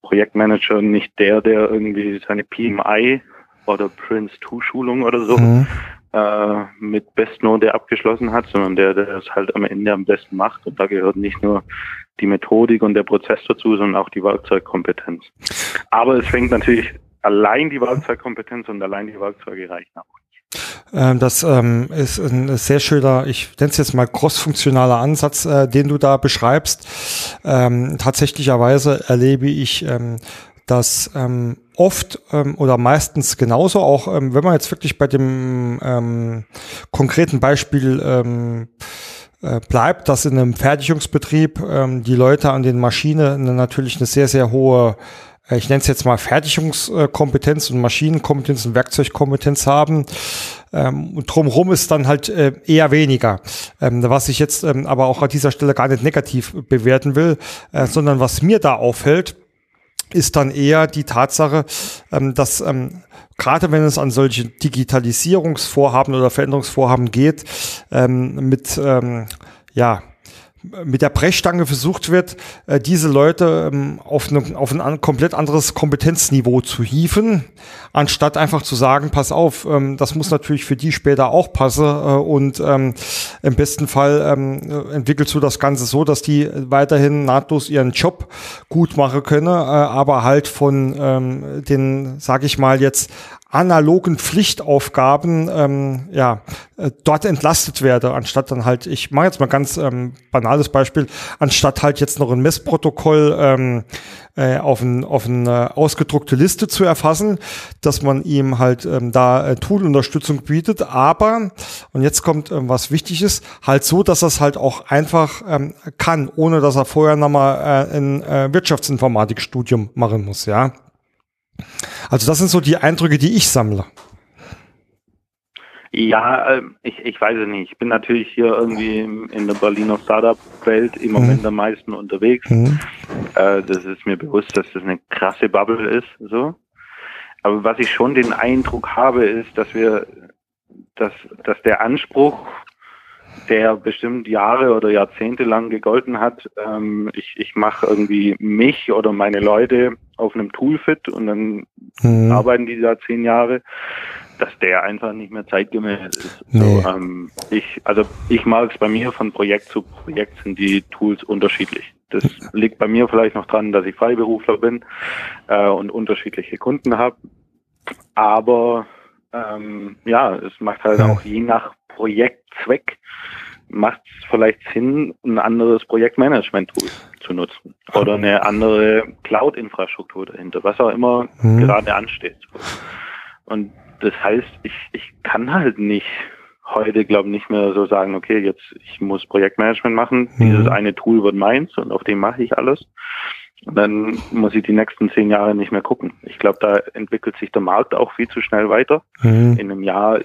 Projektmanager nicht der, der irgendwie seine PMI oder Prince 2 Schulung oder so mhm. äh, mit Bestnote abgeschlossen hat, sondern der, der es halt am Ende am besten macht. Und da gehört nicht nur die Methodik und der Prozess dazu, sondern auch die Werkzeugkompetenz. Aber es fängt natürlich allein die Werkzeugkompetenz und allein die Werkzeuge reichen auch. Ähm, das ähm, ist ein sehr schöner, ich nenne es jetzt mal crossfunktionaler Ansatz, äh, den du da beschreibst. Ähm, tatsächlicherweise erlebe ich ähm, das oft oder meistens genauso, auch wenn man jetzt wirklich bei dem konkreten Beispiel äh, bleibt, dass in einem Fertigungsbetrieb die Leute an den Maschinen natürlich eine sehr, sehr hohe ich nenne es jetzt mal Fertigungskompetenz und Maschinenkompetenz und Werkzeugkompetenz haben. Ähm, und drumherum ist dann halt äh, eher weniger. Ähm, was ich jetzt ähm, aber auch an dieser Stelle gar nicht negativ bewerten will, äh, sondern was mir da auffällt, ist dann eher die Tatsache, ähm, dass gerade wenn es an solche Digitalisierungsvorhaben oder Veränderungsvorhaben geht, mit ja mit der Brechstange versucht wird, äh, diese Leute ähm, auf, ne, auf ein komplett anderes Kompetenzniveau zu hieven, anstatt einfach zu sagen, pass auf, ähm, das muss natürlich für die später auch passen äh, und ähm, im besten Fall ähm, entwickelst du das Ganze so, dass die weiterhin nahtlos ihren Job gut machen können, äh, aber halt von den, sag ich mal jetzt, analogen Pflichtaufgaben ähm, ja äh, dort entlastet werde, anstatt dann halt, ich mache jetzt mal ganz ähm, banales Beispiel, anstatt halt jetzt noch ein Messprotokoll ähm, äh, auf, ein, auf eine ausgedruckte Liste zu erfassen, dass man ihm halt ähm, da äh, Tool-Unterstützung bietet, aber, und jetzt kommt ähm, was Wichtiges, halt so, dass er es halt auch einfach ähm, kann, ohne dass er vorher nochmal äh, ein äh, Wirtschaftsinformatikstudium machen muss, ja. Also das sind so die Eindrücke, die ich sammle. Ja, äh, ich, ich weiß es nicht. Ich bin natürlich hier irgendwie in der Berliner Startup-Welt im Moment mhm. am meisten unterwegs. Mhm. Äh, das ist mir bewusst, dass das eine krasse Bubble ist. So. Aber was ich schon den Eindruck habe, ist, dass wir, dass, dass der Anspruch der bestimmt Jahre oder Jahrzehnte lang gegolten hat. Ähm, ich ich mache irgendwie mich oder meine Leute auf einem Tool fit und dann mhm. arbeiten die da zehn Jahre, dass der einfach nicht mehr zeitgemäß ist. Nee. So, ähm, ich, also ich mag es bei mir von Projekt zu Projekt sind die Tools unterschiedlich. Das liegt bei mir vielleicht noch dran, dass ich Freiberufler bin äh, und unterschiedliche Kunden habe. Aber ähm, ja, es macht halt ja. auch je nach Projektzweck macht es vielleicht Sinn, ein anderes Projektmanagement-Tool zu nutzen oder eine andere Cloud-Infrastruktur dahinter, was auch immer mhm. gerade ansteht. Und das heißt, ich, ich kann halt nicht heute, glaube ich, nicht mehr so sagen, okay, jetzt ich muss Projektmanagement machen, mhm. dieses eine Tool wird meins und auf dem mache ich alles. Dann muss ich die nächsten zehn Jahre nicht mehr gucken. Ich glaube, da entwickelt sich der Markt auch viel zu schnell weiter. Mhm. In einem Jahr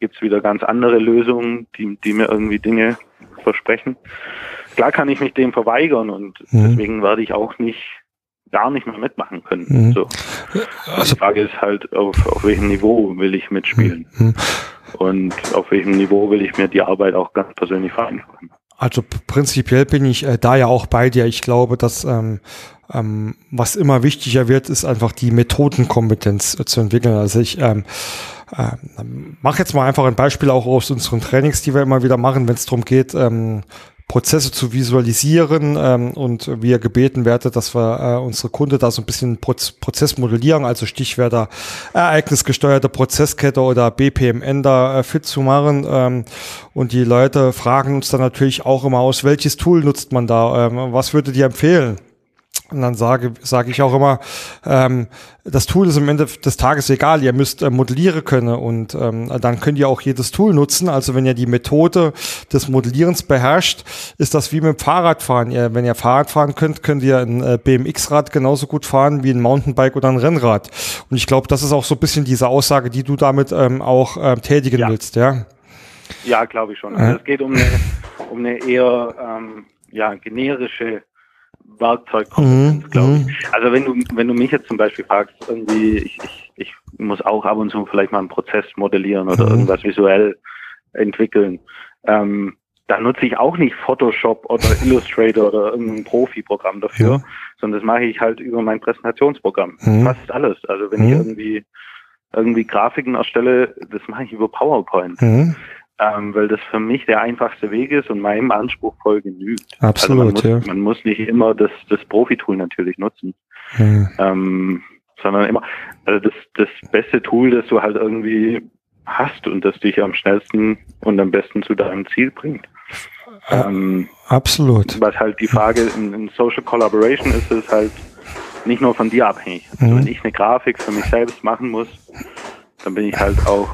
gibt es wieder ganz andere Lösungen, die, die mir irgendwie Dinge versprechen. Klar kann ich mich dem verweigern und mhm. deswegen werde ich auch nicht gar nicht mehr mitmachen können. Mhm. So. Also, die Frage ist halt, auf, auf welchem Niveau will ich mitspielen? Mhm. Und auf welchem Niveau will ich mir die Arbeit auch ganz persönlich vereinfachen? Also prinzipiell bin ich äh, da ja auch bei dir. Ich glaube, dass ähm, ähm, was immer wichtiger wird, ist einfach die Methodenkompetenz äh, zu entwickeln. Also ich ähm, äh, mache jetzt mal einfach ein Beispiel auch aus unseren Trainings, die wir immer wieder machen, wenn es darum geht, ähm, Prozesse zu visualisieren ähm, und wir gebeten werden, dass wir äh, unsere Kunde da so ein bisschen Proz Prozess modellieren, also Stichwörter ereignisgesteuerte Prozesskette oder BPMN da äh, fit zu machen. Ähm, und die Leute fragen uns dann natürlich auch immer aus, welches Tool nutzt man da? Ähm, was würdet ihr empfehlen? Und dann sage, sage ich auch immer, ähm, das Tool ist am Ende des Tages egal, ihr müsst äh, modellieren können und ähm, dann könnt ihr auch jedes Tool nutzen. Also wenn ihr die Methode des Modellierens beherrscht, ist das wie mit dem Fahrradfahren. Ihr, wenn ihr Fahrrad fahren könnt, könnt ihr ein äh, BMX-Rad genauso gut fahren wie ein Mountainbike oder ein Rennrad. Und ich glaube, das ist auch so ein bisschen diese Aussage, die du damit ähm, auch äh, tätigen ja. willst, ja? Ja, glaube ich schon. Also es geht um eine, um eine eher ähm, ja, generische Werkzeugkompetenz, mhm. glaube ich. Mhm. Also wenn du, wenn du mich jetzt zum Beispiel fragst, irgendwie, ich, ich, ich muss auch ab und zu vielleicht mal einen Prozess modellieren oder mhm. irgendwas visuell entwickeln. Ähm, da nutze ich auch nicht Photoshop oder Illustrator oder irgendein Profi-Programm dafür, ja. sondern das mache ich halt über mein Präsentationsprogramm. Mhm. Fast alles. Also wenn ich mhm. irgendwie irgendwie Grafiken erstelle, das mache ich über PowerPoint. Mhm ähm, weil das für mich der einfachste Weg ist und meinem Anspruch voll genügt. Absolut, also man muss, ja. Man muss nicht immer das, das Profi-Tool natürlich nutzen, mhm. ähm, sondern immer, also das, das beste Tool, das du halt irgendwie hast und das dich am schnellsten und am besten zu deinem Ziel bringt. Ähm, Absolut. Was halt die Frage in, in Social Collaboration ist, ist halt nicht nur von dir abhängig. Also mhm. wenn ich eine Grafik für mich selbst machen muss, dann bin ich halt auch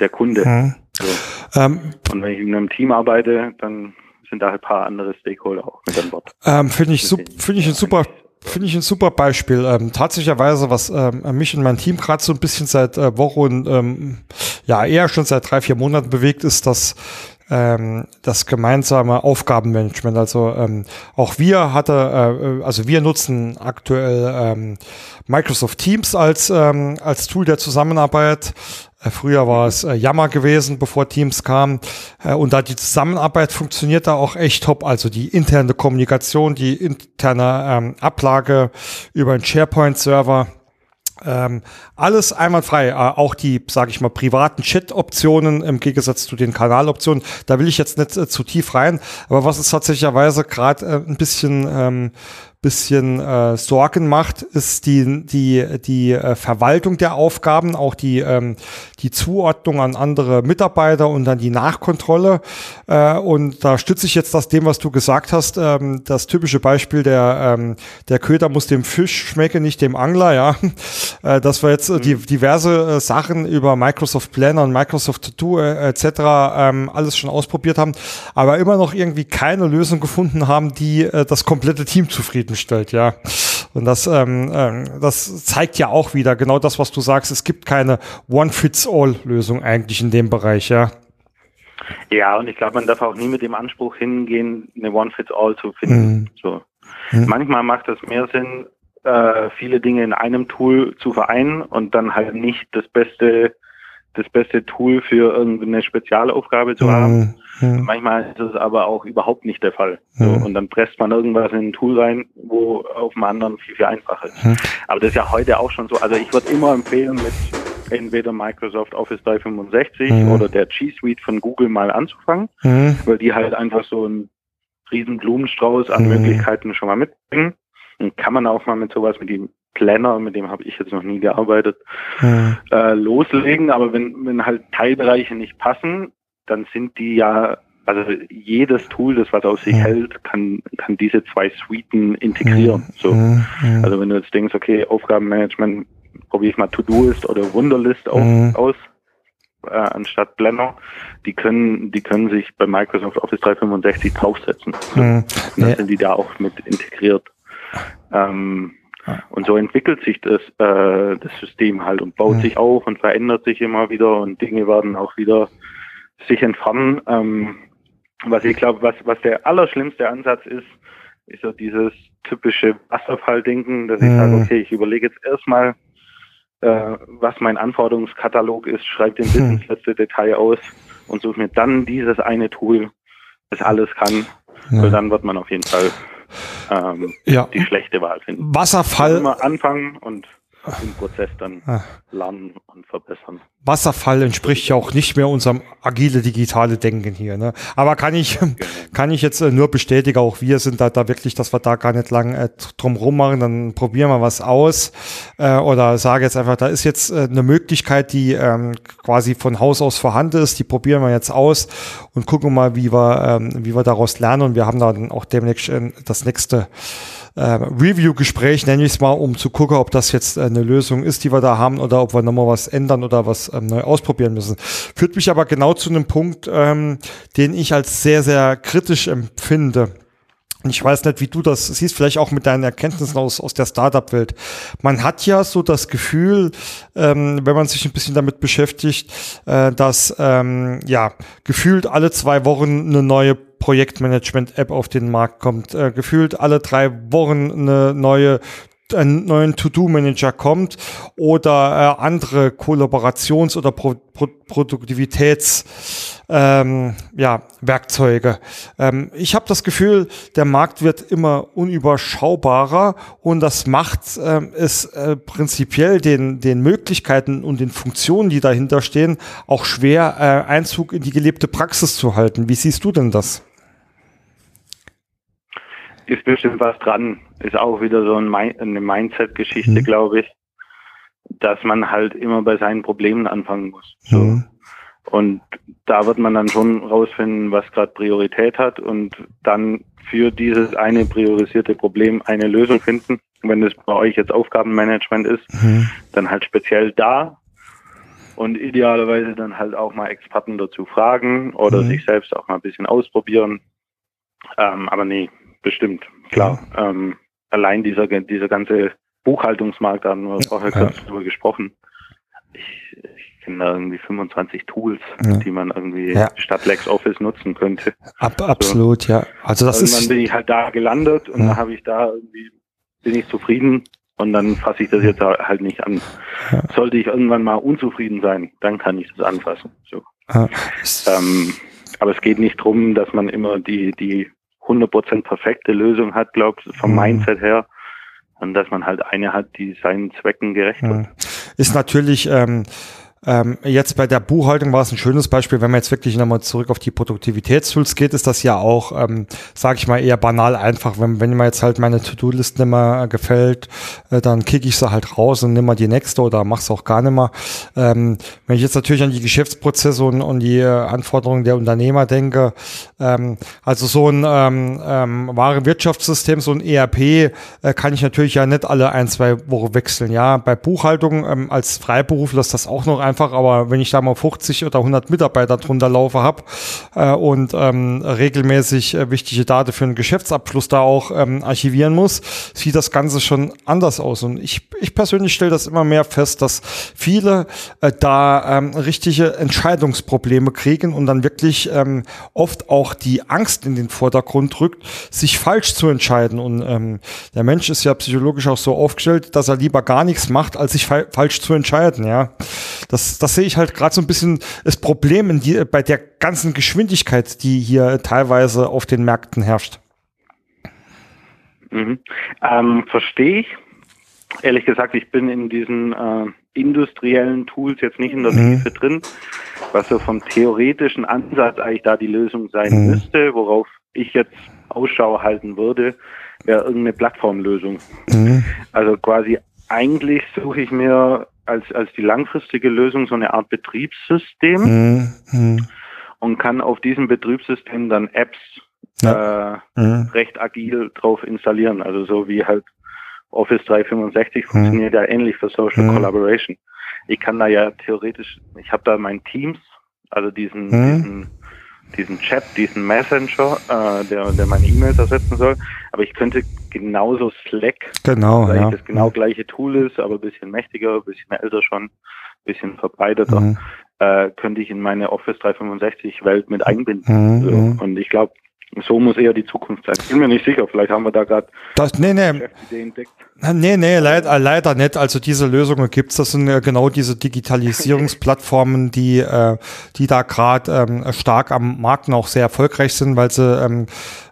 der Kunde. Mhm. So. Ähm, und wenn ich in einem Team arbeite, dann sind da ein paar andere Stakeholder auch mit an Bord. Ähm, Finde ich, finde ich ein super, finde ich ein super Beispiel. Ähm, tatsächlicherweise, was ähm, mich und mein Team gerade so ein bisschen seit äh, Wochen, ähm, ja eher schon seit drei, vier Monaten bewegt, ist, dass ähm, das gemeinsame Aufgabenmanagement. Also ähm, auch wir hatte, äh, also wir nutzen aktuell ähm, Microsoft Teams als ähm, als Tool der Zusammenarbeit. Äh, früher war es äh, Yammer gewesen, bevor Teams kamen. Äh, und da die Zusammenarbeit funktioniert da auch echt top. Also die interne Kommunikation, die interne ähm, Ablage über einen SharePoint-Server ähm, alles einwandfrei, äh, auch die, sage ich mal, privaten Chat-Optionen im Gegensatz zu den Kanaloptionen. Da will ich jetzt nicht äh, zu tief rein, aber was ist tatsächlicherweise gerade äh, ein bisschen ähm, bisschen äh, Sorgen macht, ist die, die, die äh, Verwaltung der Aufgaben, auch die, ähm, die Zuordnung an andere Mitarbeiter und dann die Nachkontrolle. Äh, und da stütze ich jetzt das dem, was du gesagt hast, ähm, das typische Beispiel, der, ähm, der Köder muss dem Fisch schmecken, nicht dem Angler, ja. Äh, dass wir jetzt äh, die, mhm. diverse äh, Sachen über Microsoft Planner und Microsoft To Do äh, etc. Ähm, alles schon ausprobiert haben, aber immer noch irgendwie keine Lösung gefunden haben, die äh, das komplette Team zufrieden zufriedenstellt, ja. Und das, ähm, ähm, das zeigt ja auch wieder genau das, was du sagst. Es gibt keine One-Fits-All-Lösung eigentlich in dem Bereich, ja. Ja, und ich glaube, man darf auch nie mit dem Anspruch hingehen, eine One-Fits-All zu finden. Mhm. So. Mhm. Manchmal macht es mehr Sinn, äh, viele Dinge in einem Tool zu vereinen und dann halt nicht das beste das beste Tool für irgendeine Spezialaufgabe zu mhm. haben. Mhm. Manchmal ist es aber auch überhaupt nicht der Fall. So, mhm. und dann presst man irgendwas in ein Tool rein, wo auf dem anderen viel, viel einfacher ist. Mhm. Aber das ist ja heute auch schon so. Also ich würde immer empfehlen, mit entweder Microsoft Office 365 mhm. oder der G Suite von Google mal anzufangen, mhm. weil die halt einfach so einen riesen Blumenstrauß an Möglichkeiten schon mal mitbringen. Und kann man auch mal mit sowas mit dem Planner, mit dem habe ich jetzt noch nie gearbeitet, mhm. äh, loslegen. Aber wenn, wenn halt Teilbereiche nicht passen, dann sind die ja, also jedes Tool, das was aus sich mhm. hält, kann, kann diese zwei Suiten integrieren. Mhm. So. Mhm. Also wenn du jetzt denkst, okay, Aufgabenmanagement, probiere ich mal To-Do-Ist oder Wunderlist mhm. aus, äh, anstatt Blender, die können, die können sich bei Microsoft Office 365 draufsetzen. So. Mhm. Dann ja. sind die da auch mit integriert. Ähm, und so entwickelt sich das, äh, das System halt und baut ja. sich auf und verändert sich immer wieder und Dinge werden auch wieder sich entfernen. Ähm, was ich glaube, was, was der allerschlimmste Ansatz ist, ist so dieses typische Wasserfalldenken, dass ich ja. sage, okay, ich überlege jetzt erstmal, äh, was mein Anforderungskatalog ist, schreibe den bis ins letzte Detail aus und suche mir dann dieses eine Tool, das alles kann. Ja. Weil dann wird man auf jeden Fall ähm, ja. die schlechte Wahl finden. Wasserfall. Immer anfangen und den Prozess dann ah. lernen und verbessern. Wasserfall entspricht ja auch nicht mehr unserem agile digitale Denken hier. Ne? Aber kann ich, genau. kann ich jetzt äh, nur bestätigen, auch wir sind da, da wirklich, dass wir da gar nicht lang äh, drum rum machen, dann probieren wir was aus äh, oder sage jetzt einfach, da ist jetzt äh, eine Möglichkeit, die ähm, quasi von Haus aus vorhanden ist, die probieren wir jetzt aus und gucken mal, wie wir, ähm, wie wir daraus lernen und wir haben dann auch demnächst äh, das nächste äh, Review-Gespräch, nenne ich es mal, um zu gucken, ob das jetzt äh, eine Lösung ist, die wir da haben oder ob wir nochmal was ändern oder was ähm, neu ausprobieren müssen. Führt mich aber genau zu einem Punkt, ähm, den ich als sehr, sehr kritisch empfinde. Ich weiß nicht, wie du das siehst, vielleicht auch mit deinen Erkenntnissen aus, aus der Startup-Welt. Man hat ja so das Gefühl, ähm, wenn man sich ein bisschen damit beschäftigt, äh, dass ähm, ja gefühlt alle zwei Wochen eine neue Projektmanagement-App auf den Markt kommt. Äh, gefühlt alle drei Wochen eine neue einen neuen To-Do-Manager kommt oder äh, andere Kollaborations- oder Pro Pro Produktivitäts ähm, ja, Werkzeuge. Ähm, ich habe das Gefühl, der Markt wird immer unüberschaubarer und das macht ähm, es äh, prinzipiell den, den Möglichkeiten und den Funktionen, die dahinter stehen, auch schwer, äh, Einzug in die gelebte Praxis zu halten. Wie siehst du denn das? Ist bestimmt was dran. Ist auch wieder so ein, eine Mindset-Geschichte, mhm. glaube ich, dass man halt immer bei seinen Problemen anfangen muss. So. Mhm. Und da wird man dann schon rausfinden, was gerade Priorität hat und dann für dieses eine priorisierte Problem eine Lösung finden. Wenn es bei euch jetzt Aufgabenmanagement ist, mhm. dann halt speziell da und idealerweise dann halt auch mal Experten dazu fragen oder mhm. sich selbst auch mal ein bisschen ausprobieren. Ähm, aber nee, bestimmt, klar. Ja. Ähm, allein dieser, dieser ganze Buchhaltungsmarkt, da haben wir vorher ja. kurz drüber gesprochen. Ich, ich kenne da irgendwie 25 Tools, ja. die man irgendwie ja. statt LexOffice nutzen könnte. Ab, absolut, ja. Also das Irgendwann ist. bin ich halt da gelandet und dann habe ich da irgendwie, bin ich zufrieden Und dann fasse ich das jetzt halt nicht an. Sollte ich irgendwann mal unzufrieden sein, dann kann ich das anfassen. So. Ähm, aber es geht nicht darum, dass man immer die, die 100% perfekte Lösung hat, glaube ich, vom mhm. Mindset her. Und dass man halt eine hat, die seinen Zwecken gerecht wird. Ist natürlich ähm, ähm, jetzt bei der Buchhaltung war es ein schönes Beispiel, wenn man jetzt wirklich nochmal zurück auf die Produktivitätstools geht, ist das ja auch, ähm, sage ich mal, eher banal einfach. Wenn, wenn mir jetzt halt meine To-Do-List nicht mehr gefällt, äh, dann kicke ich sie halt raus und nimm mal die nächste oder mach's auch gar nicht mehr. Ähm, wenn ich jetzt natürlich an die Geschäftsprozesse und, und die äh, Anforderungen der Unternehmer denke, ähm, also so ein ähm, ähm, wahre Wirtschaftssystem, so ein ERP, äh, kann ich natürlich ja nicht alle ein, zwei Wochen wechseln. Ja, bei Buchhaltung ähm, als Freiberufler ist das auch noch einfach, aber wenn ich da mal 50 oder 100 Mitarbeiter drunter laufe habe äh, und ähm, regelmäßig äh, wichtige Daten für einen Geschäftsabschluss da auch ähm, archivieren muss, sieht das Ganze schon anders aus. Und ich, ich persönlich stelle das immer mehr fest, dass viele äh, da ähm, richtige Entscheidungsprobleme kriegen und dann wirklich ähm, oft auch die Angst in den Vordergrund rückt, sich falsch zu entscheiden. Und ähm, der Mensch ist ja psychologisch auch so aufgestellt, dass er lieber gar nichts macht, als sich fa falsch zu entscheiden. Ja, das das, das sehe ich halt gerade so ein bisschen das Problem in die, bei der ganzen Geschwindigkeit, die hier teilweise auf den Märkten herrscht. Mhm. Ähm, Verstehe ich. Ehrlich gesagt, ich bin in diesen äh, industriellen Tools jetzt nicht in der mhm. Tiefe drin, was so vom theoretischen Ansatz eigentlich da die Lösung sein mhm. müsste, worauf ich jetzt Ausschau halten würde, wäre irgendeine Plattformlösung. Mhm. Also quasi eigentlich suche ich mir als, als die langfristige Lösung so eine Art Betriebssystem mhm. mhm. und kann auf diesem Betriebssystem dann Apps ja. äh, mhm. recht agil drauf installieren. Also so wie halt Office 365 mhm. funktioniert ja ähnlich für Social mhm. Collaboration. Ich kann da ja theoretisch, ich habe da mein Teams, also diesen, mhm. diesen diesen Chat, diesen Messenger, äh, der, der meine E-Mails ersetzen soll. Aber ich könnte genauso Slack, genau, weil ja. das genau gleiche Tool ist, aber ein bisschen mächtiger, ein bisschen älter schon, ein bisschen verbreiteter, mhm. äh, könnte ich in meine Office 365 Welt mit einbinden. Mhm. So. Mhm. Und ich glaube, so muss eher die Zukunft sein. Ich bin mir nicht sicher, vielleicht haben wir da gerade nee, nee. entdeckt. Nee, nee, leider, leider nicht. Also diese Lösungen gibt's. Das sind äh, genau diese Digitalisierungsplattformen, die, äh, die da gerade ähm, stark am Markt noch sehr erfolgreich sind, weil sie ähm,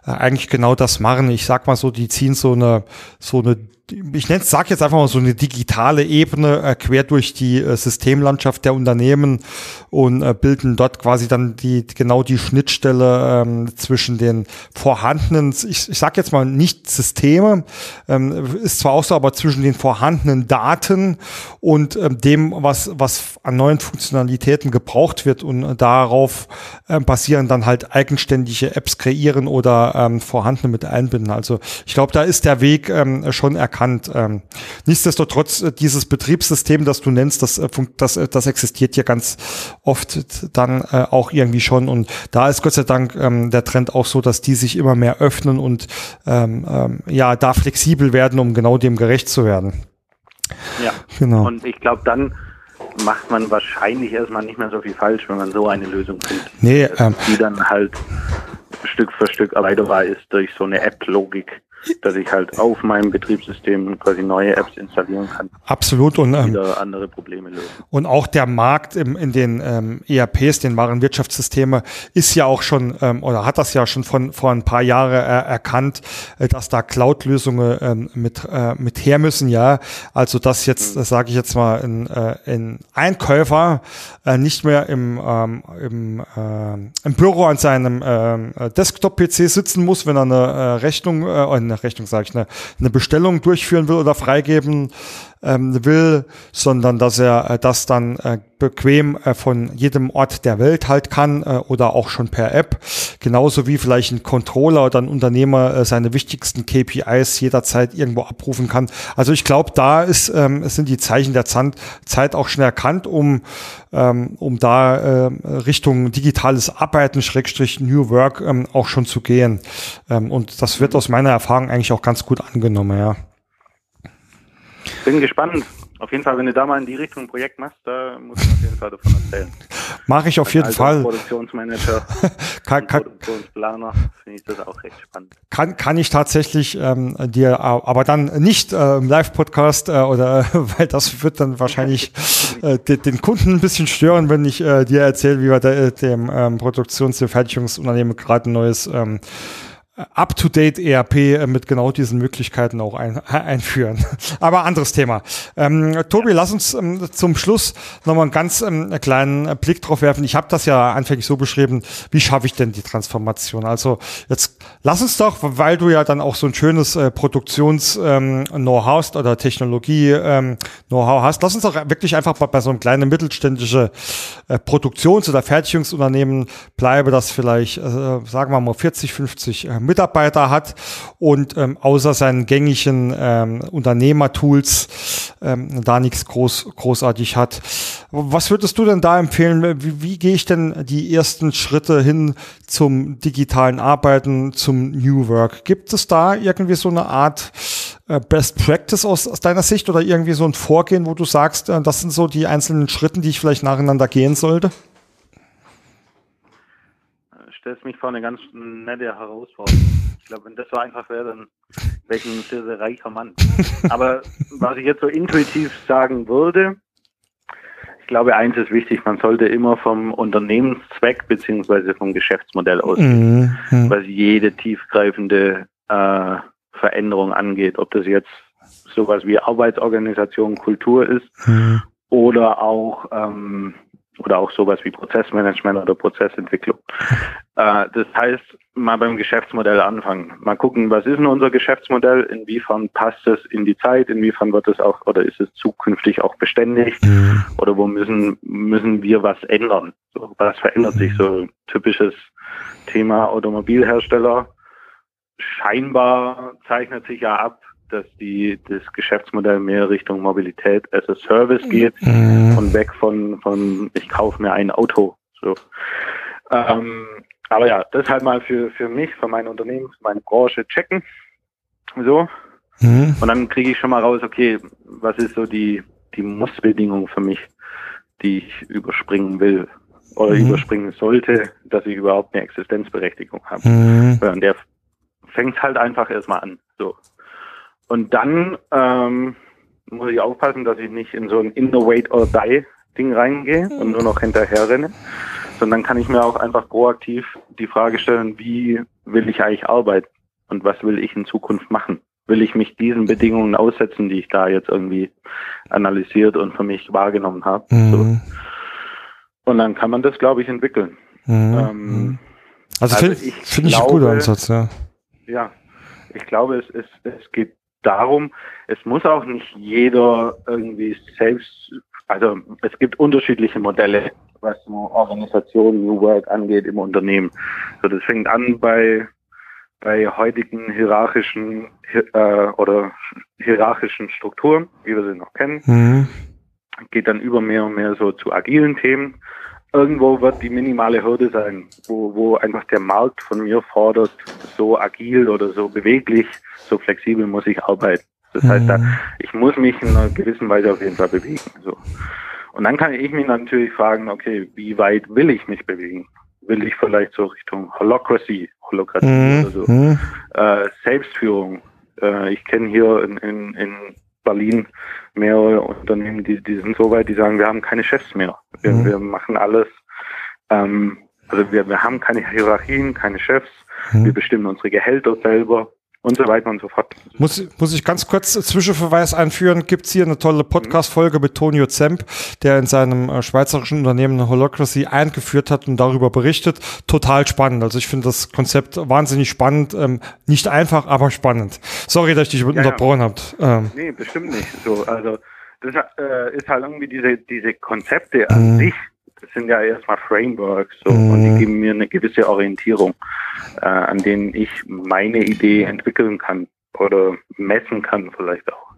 eigentlich genau das machen. Ich sag mal so, die ziehen so eine, so eine ich nenne sag jetzt einfach mal so eine digitale Ebene äh, quer durch die äh, Systemlandschaft der Unternehmen und äh, bilden dort quasi dann die genau die Schnittstelle ähm, zwischen den vorhandenen, ich, ich sage jetzt mal nicht Systeme, ähm, ist zwar auch so, aber zwischen den vorhandenen Daten und ähm, dem, was was an neuen Funktionalitäten gebraucht wird und äh, darauf äh, basieren dann halt eigenständige Apps kreieren oder ähm, vorhandene mit einbinden. Also ich glaube, da ist der Weg ähm, schon erkannt erkannt. Ähm, nichtsdestotrotz, äh, dieses Betriebssystem, das du nennst, das, äh, das, äh, das existiert hier ganz oft dann äh, auch irgendwie schon. Und da ist Gott sei Dank ähm, der Trend auch so, dass die sich immer mehr öffnen und ähm, ähm, ja, da flexibel werden, um genau dem gerecht zu werden. Ja, genau. Und ich glaube, dann macht man wahrscheinlich erstmal nicht mehr so viel falsch, wenn man so eine Lösung findet. Nee, ähm, die dann halt Stück für Stück erweiterbar ist durch so eine App-Logik dass ich halt auf meinem Betriebssystem quasi neue Apps installieren kann. Absolut und ähm, wieder andere Probleme lösen. Und auch der Markt im, in den ähm, ERPs, den wahren Wirtschaftssysteme, ist ja auch schon ähm, oder hat das ja schon von vor ein paar Jahren äh, erkannt, äh, dass da Cloud-Lösungen ähm, mit äh, mit her müssen. Ja, also dass jetzt, mhm. das sage ich jetzt mal, ein, äh, ein Einkäufer äh, nicht mehr im ähm, im, äh, im Büro an seinem äh, Desktop-PC sitzen muss, wenn er eine äh, Rechnung äh, eine Rechnung, sage ich, eine, eine Bestellung durchführen will oder freigeben ähm, will, sondern dass er äh, das dann äh, bequem äh, von jedem Ort der Welt halt kann äh, oder auch schon per App. Genauso wie vielleicht ein Controller oder ein Unternehmer äh, seine wichtigsten KPIs jederzeit irgendwo abrufen kann. Also ich glaube, da ist, ähm, sind die Zeichen der Zeit auch schon erkannt, um, ähm, um da äh, Richtung digitales Arbeiten, Schrägstrich New Work ähm, auch schon zu gehen. Ähm, und das wird aus meiner Erfahrung eigentlich auch ganz gut angenommen, ja. Bin gespannt. Auf jeden Fall, wenn du da mal in die Richtung ein Projekt machst, da muss ich auf jeden Fall davon erzählen. Mache ich auf jeden Fall. Produktionsmanager, kann, kann, Produktionsplaner finde ich das auch recht spannend. Kann, kann ich tatsächlich ähm, dir, aber dann nicht äh, im Live-Podcast äh, oder weil das wird dann wahrscheinlich äh, den, den Kunden ein bisschen stören, wenn ich äh, dir erzähle, wie wir da, dem ähm, Produktions- und Fertigungsunternehmen gerade ein neues ähm, up-to-date ERP äh, mit genau diesen Möglichkeiten auch ein, einführen. Aber anderes Thema. Ähm, Tobi, lass uns ähm, zum Schluss nochmal einen ganz ähm, kleinen Blick drauf werfen. Ich habe das ja anfänglich so beschrieben, wie schaffe ich denn die Transformation? Also jetzt lass uns doch, weil du ja dann auch so ein schönes äh, Produktions-Know-how ähm, hast oder Technologie-Know-how ähm, hast, lass uns doch wirklich einfach bei, bei so einem kleinen mittelständische äh, Produktions- oder Fertigungsunternehmen bleibe, das vielleicht, äh, sagen wir mal, 40, 50 äh, Mitarbeiter hat und ähm, außer seinen gängigen ähm, Unternehmertools ähm, da nichts groß, großartig hat. Was würdest du denn da empfehlen? Wie, wie gehe ich denn die ersten Schritte hin zum digitalen Arbeiten, zum New Work? Gibt es da irgendwie so eine Art äh, Best Practice aus, aus deiner Sicht oder irgendwie so ein Vorgehen, wo du sagst, äh, das sind so die einzelnen Schritte, die ich vielleicht nacheinander gehen sollte? Stellst mich vor eine ganz nette Herausforderung. Ich glaube, wenn das so einfach wäre, dann wäre ich ein sehr, sehr reicher Mann. Aber was ich jetzt so intuitiv sagen würde, ich glaube, eins ist wichtig, man sollte immer vom Unternehmenszweck beziehungsweise vom Geschäftsmodell ausgehen, mhm. was jede tiefgreifende äh, Veränderung angeht, ob das jetzt sowas wie Arbeitsorganisation, Kultur ist mhm. oder auch ähm, oder auch sowas wie Prozessmanagement oder Prozessentwicklung. Äh, das heißt, mal beim Geschäftsmodell anfangen. Mal gucken, was ist denn unser Geschäftsmodell? Inwiefern passt es in die Zeit? Inwiefern wird es auch oder ist es zukünftig auch beständig? Mhm. Oder wo müssen, müssen wir was ändern? So, was verändert sich? So typisches Thema Automobilhersteller. Scheinbar zeichnet sich ja ab, dass die, das Geschäftsmodell mehr Richtung Mobilität as a Service geht mhm. und weg von, von ich kaufe mir ein Auto. So. Ähm, aber ja, das halt mal für, für mich, für mein Unternehmen, für meine Branche checken. So. Mhm. Und dann kriege ich schon mal raus, okay, was ist so die, die Mussbedingung für mich, die ich überspringen will oder mhm. überspringen sollte, dass ich überhaupt eine Existenzberechtigung habe. Mhm. Und der fängt halt einfach erstmal an. So. Und dann ähm, muss ich aufpassen, dass ich nicht in so ein Innovate or Die Ding reingehe und nur noch hinterher renne, sondern kann ich mir auch einfach proaktiv die Frage stellen, wie will ich eigentlich arbeiten und was will ich in Zukunft machen? Will ich mich diesen Bedingungen aussetzen, die ich da jetzt irgendwie analysiert und für mich wahrgenommen habe? Mhm. So. Und dann kann man das, glaube ich, entwickeln. Mhm. Ähm, also, also finde find ich einen guten Ansatz, ja. Ja, ich glaube, es, es, es geht darum, es muss auch nicht jeder irgendwie selbst, also es gibt unterschiedliche Modelle, was so Organisation, New Work angeht im Unternehmen. So, das fängt an bei bei heutigen hierarchischen äh, oder hierarchischen Strukturen, wie wir sie noch kennen, mhm. geht dann über mehr und mehr so zu agilen Themen. Irgendwo wird die minimale Hürde sein, wo, wo einfach der Markt von mir fordert, so agil oder so beweglich so flexibel muss ich arbeiten. Das mhm. heißt, da, mhm. ich muss mich in einer gewissen Weise auf jeden Fall bewegen. So. Und dann kann ich mich natürlich fragen, okay, wie weit will ich mich bewegen? Will ich vielleicht so Richtung Holocracy, Holokratie mhm. oder so, mhm. äh, Selbstführung. Äh, ich kenne hier in, in, in Berlin mehrere Unternehmen, die, die sind so weit, die sagen, wir haben keine Chefs mehr. Wir, mhm. wir machen alles, ähm, also wir, wir haben keine Hierarchien, keine Chefs, mhm. wir bestimmen unsere Gehälter selber und so weiter und so fort. Muss, muss ich ganz kurz Zwischenverweis einführen, gibt es hier eine tolle Podcast-Folge mit Tonio Zemp, der in seinem äh, schweizerischen Unternehmen Holocracy eingeführt hat und darüber berichtet. Total spannend. Also ich finde das Konzept wahnsinnig spannend. Ähm, nicht einfach, aber spannend. Sorry, dass ich dich ja, unterbrochen ja. habe. Ähm. Nee, bestimmt nicht. So, also das äh, ist halt irgendwie diese, diese Konzepte an mhm. sich das sind ja erstmal Frameworks so, mhm. und die geben mir eine gewisse Orientierung, äh, an denen ich meine Idee entwickeln kann oder messen kann vielleicht auch.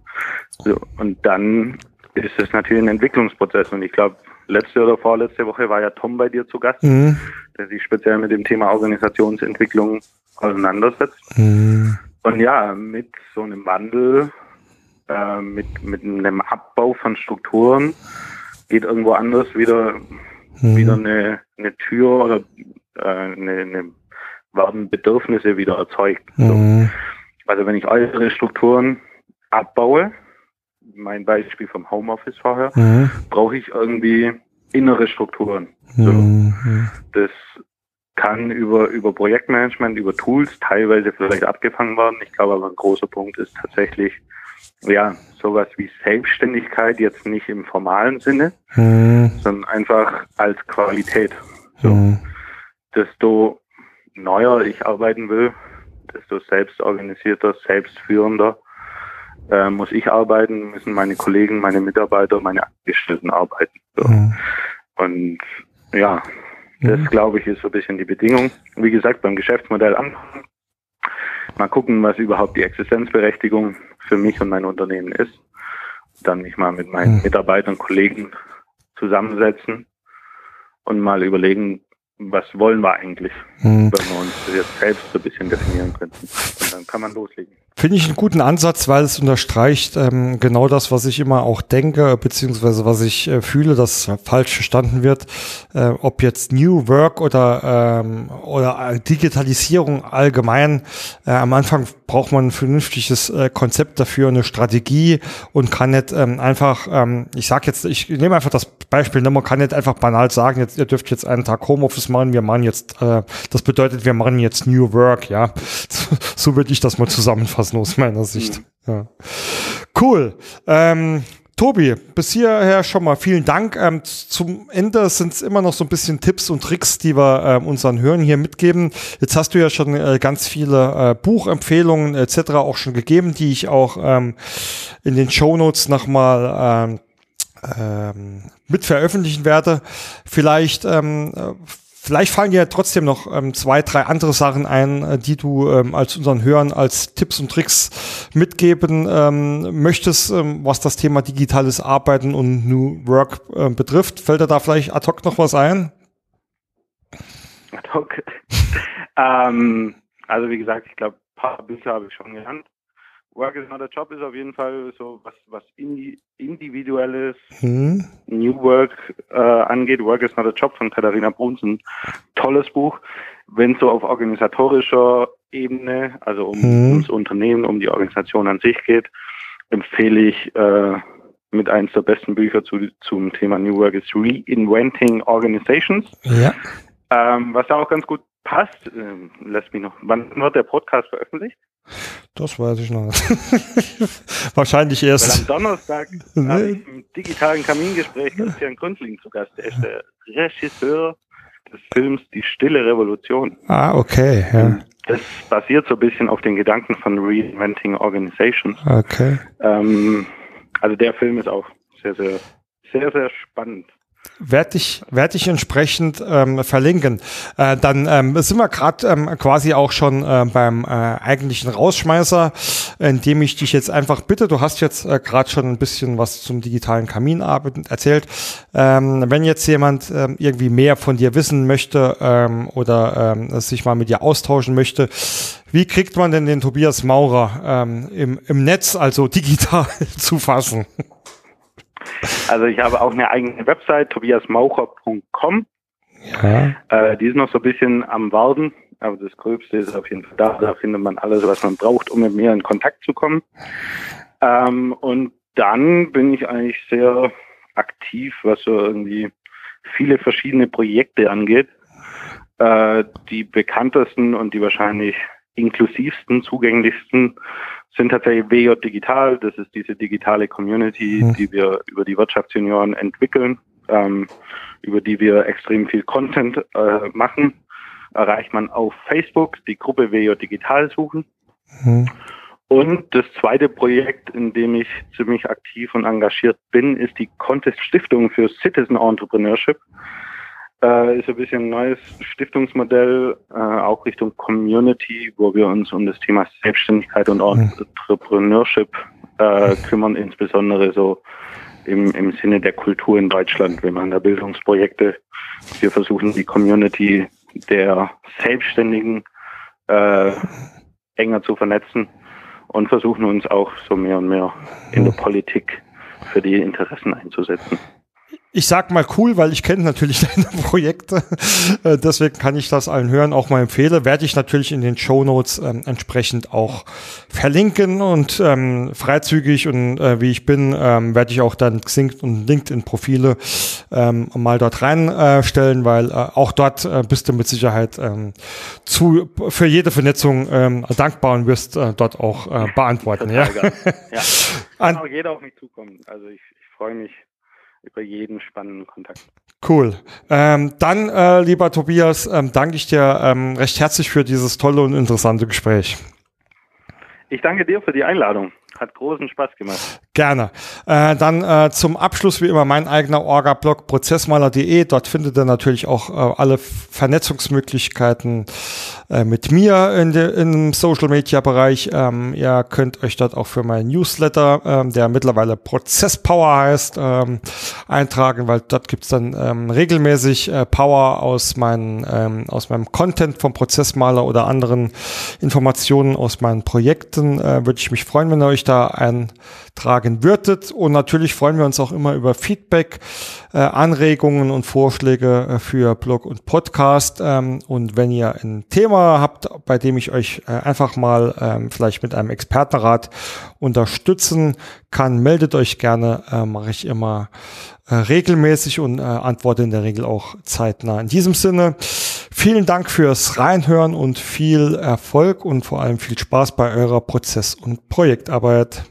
So, und dann ist es natürlich ein Entwicklungsprozess und ich glaube, letzte oder vorletzte Woche war ja Tom bei dir zu Gast, mhm. der sich speziell mit dem Thema Organisationsentwicklung auseinandersetzt. Mhm. Und ja, mit so einem Wandel, äh, mit, mit einem Abbau von Strukturen geht irgendwo anders wieder mhm. wieder eine, eine Tür oder äh, eine, eine werden Bedürfnisse wieder erzeugt. Mhm. Also wenn ich äußere Strukturen abbaue, mein Beispiel vom Homeoffice vorher, mhm. brauche ich irgendwie innere Strukturen. So. Mhm. Das kann über, über Projektmanagement, über Tools teilweise vielleicht abgefangen werden. Ich glaube aber ein großer Punkt ist tatsächlich, ja, sowas wie Selbstständigkeit, jetzt nicht im formalen Sinne, mhm. sondern einfach als Qualität. So. Mhm. Desto neuer ich arbeiten will, desto selbstorganisierter, selbstführender äh, muss ich arbeiten, müssen meine Kollegen, meine Mitarbeiter, meine Angestellten arbeiten. So. Mhm. Und ja, das mhm. glaube ich ist so ein bisschen die Bedingung. Wie gesagt, beim Geschäftsmodell anfangen, mal gucken, was überhaupt die Existenzberechtigung für mich und mein Unternehmen ist. Dann mich mal mit meinen mhm. Mitarbeitern, Kollegen zusammensetzen und mal überlegen, was wollen wir eigentlich, hm. wenn wir uns jetzt selbst so ein bisschen definieren könnten. Und dann kann man loslegen. Finde ich einen guten Ansatz, weil es unterstreicht ähm, genau das, was ich immer auch denke, beziehungsweise was ich äh, fühle, dass falsch verstanden wird. Äh, ob jetzt New Work oder, ähm, oder Digitalisierung allgemein. Äh, am Anfang braucht man ein vernünftiges äh, Konzept dafür, eine Strategie und kann nicht ähm, einfach, ähm, ich sage jetzt, ich nehme einfach das Beispiel, ne, man kann nicht einfach banal sagen, jetzt, ihr dürft jetzt einen Tag Homeoffice machen, wir machen jetzt, äh, das bedeutet, wir machen jetzt New Work, ja. so würde ich das mal zusammenfassen aus meiner Sicht. Ja. Cool. Ähm, Tobi, bis hierher schon mal vielen Dank. Ähm, zum Ende sind es immer noch so ein bisschen Tipps und Tricks, die wir ähm, unseren Hörern hier mitgeben. Jetzt hast du ja schon äh, ganz viele äh, Buchempfehlungen etc. auch schon gegeben, die ich auch ähm, in den Show Notes nochmal ähm, ähm, mit veröffentlichen werde. Vielleicht ähm, Vielleicht fallen dir trotzdem noch ähm, zwei, drei andere Sachen ein, äh, die du ähm, als unseren Hörern als Tipps und Tricks mitgeben ähm, möchtest, ähm, was das Thema digitales Arbeiten und New Work äh, betrifft. Fällt dir da vielleicht ad hoc noch was ein? Ad hoc. ähm, also wie gesagt, ich glaube, ein paar Bücher habe ich schon gelernt. Work is not a job ist auf jeden Fall so was, was indi individuelles hm. New Work äh, angeht. Work is not a job von Katharina Bruns, ein tolles Buch. Wenn es so auf organisatorischer Ebene, also um hm. ums Unternehmen, um die Organisation an sich geht, empfehle ich äh, mit eins der besten Bücher zu, zum Thema New Work ist Reinventing Organizations. Ja. Ähm, was da auch ganz gut passt, äh, lässt mich noch. Wann wird der Podcast veröffentlicht? Das weiß ich noch nicht. Wahrscheinlich erst. Weil am Donnerstag nee. habe ich im digitalen Kamingespräch Christian Gründling zu Gast. Der ist der Regisseur des Films Die Stille Revolution. Ah, okay. Ja. Das basiert so ein bisschen auf den Gedanken von Reinventing Organizations. Okay. Ähm, also der Film ist auch sehr, sehr, sehr, sehr spannend werde ich, werd ich entsprechend ähm, verlinken. Äh, dann ähm, sind wir gerade ähm, quasi auch schon äh, beim äh, eigentlichen Rausschmeißer, indem ich dich jetzt einfach bitte, du hast jetzt äh, gerade schon ein bisschen was zum digitalen Kaminarbeit erzählt. Ähm, wenn jetzt jemand ähm, irgendwie mehr von dir wissen möchte ähm, oder ähm, sich mal mit dir austauschen möchte, wie kriegt man denn den Tobias Maurer ähm, im, im Netz, also digital zu fassen? Also ich habe auch eine eigene Website, tobiasmaucher.com. Ja. Äh, die ist noch so ein bisschen am Warten, aber das Gröbste ist auf jeden Fall da. Da findet man alles, was man braucht, um mit mir in Kontakt zu kommen. Ähm, und dann bin ich eigentlich sehr aktiv, was so irgendwie viele verschiedene Projekte angeht. Äh, die bekanntesten und die wahrscheinlich inklusivsten, zugänglichsten sind tatsächlich WJ Digital. Das ist diese digitale Community, mhm. die wir über die Wirtschaftsjunioren entwickeln, ähm, über die wir extrem viel Content äh, machen. Erreicht man auf Facebook die Gruppe WJ Digital suchen. Mhm. Und das zweite Projekt, in dem ich ziemlich aktiv und engagiert bin, ist die Contest Stiftung für Citizen Entrepreneurship. Äh, ist ein bisschen ein neues Stiftungsmodell, äh, auch Richtung Community, wo wir uns um das Thema Selbstständigkeit und Entrepreneurship äh, kümmern, insbesondere so im, im Sinne der Kultur in Deutschland. Wir machen da Bildungsprojekte. Wir versuchen die Community der Selbstständigen äh, enger zu vernetzen und versuchen uns auch so mehr und mehr in der Politik für die Interessen einzusetzen. Ich sag mal cool, weil ich kenne natürlich deine Projekte. Äh, deswegen kann ich das allen hören, auch mal empfehle. Werde ich natürlich in den Show Notes ähm, entsprechend auch verlinken und ähm, freizügig und äh, wie ich bin, ähm, werde ich auch dann Xing und LinkedIn-Profile ähm, mal dort reinstellen, äh, weil äh, auch dort äh, bist du mit Sicherheit ähm, zu für jede Vernetzung ähm, dankbar und wirst äh, dort auch beantworten. ja. ja. Kann auch jeder auf mich zukommen. Also ich, ich freue mich über jeden spannenden Kontakt. Cool. Ähm, dann, äh, lieber Tobias, ähm, danke ich dir ähm, recht herzlich für dieses tolle und interessante Gespräch. Ich danke dir für die Einladung. Hat großen Spaß gemacht. Gerne. Äh, dann äh, zum Abschluss wie immer mein eigener Orga-Blog prozessmaler.de. Dort findet ihr natürlich auch äh, alle Vernetzungsmöglichkeiten äh, mit mir in de, im Social-Media-Bereich. Ähm, ihr könnt euch dort auch für meinen Newsletter, ähm, der mittlerweile Prozess-Power heißt, ähm, eintragen, weil dort gibt's dann ähm, regelmäßig äh, Power aus, meinen, ähm, aus meinem Content vom Prozessmaler oder anderen Informationen aus meinen Projekten. Äh, Würde ich mich freuen, wenn ihr euch da da eintragen würdet. Und natürlich freuen wir uns auch immer über Feedback, äh, Anregungen und Vorschläge äh, für Blog und Podcast. Ähm, und wenn ihr ein Thema habt, bei dem ich euch äh, einfach mal ähm, vielleicht mit einem Expertenrat unterstützen kann, meldet euch gerne. Äh, Mache ich immer äh, regelmäßig und äh, antworte in der Regel auch zeitnah. In diesem Sinne, vielen Dank fürs Reinhören und viel Erfolg und vor allem viel Spaß bei eurer Prozess- und Projektarbeit.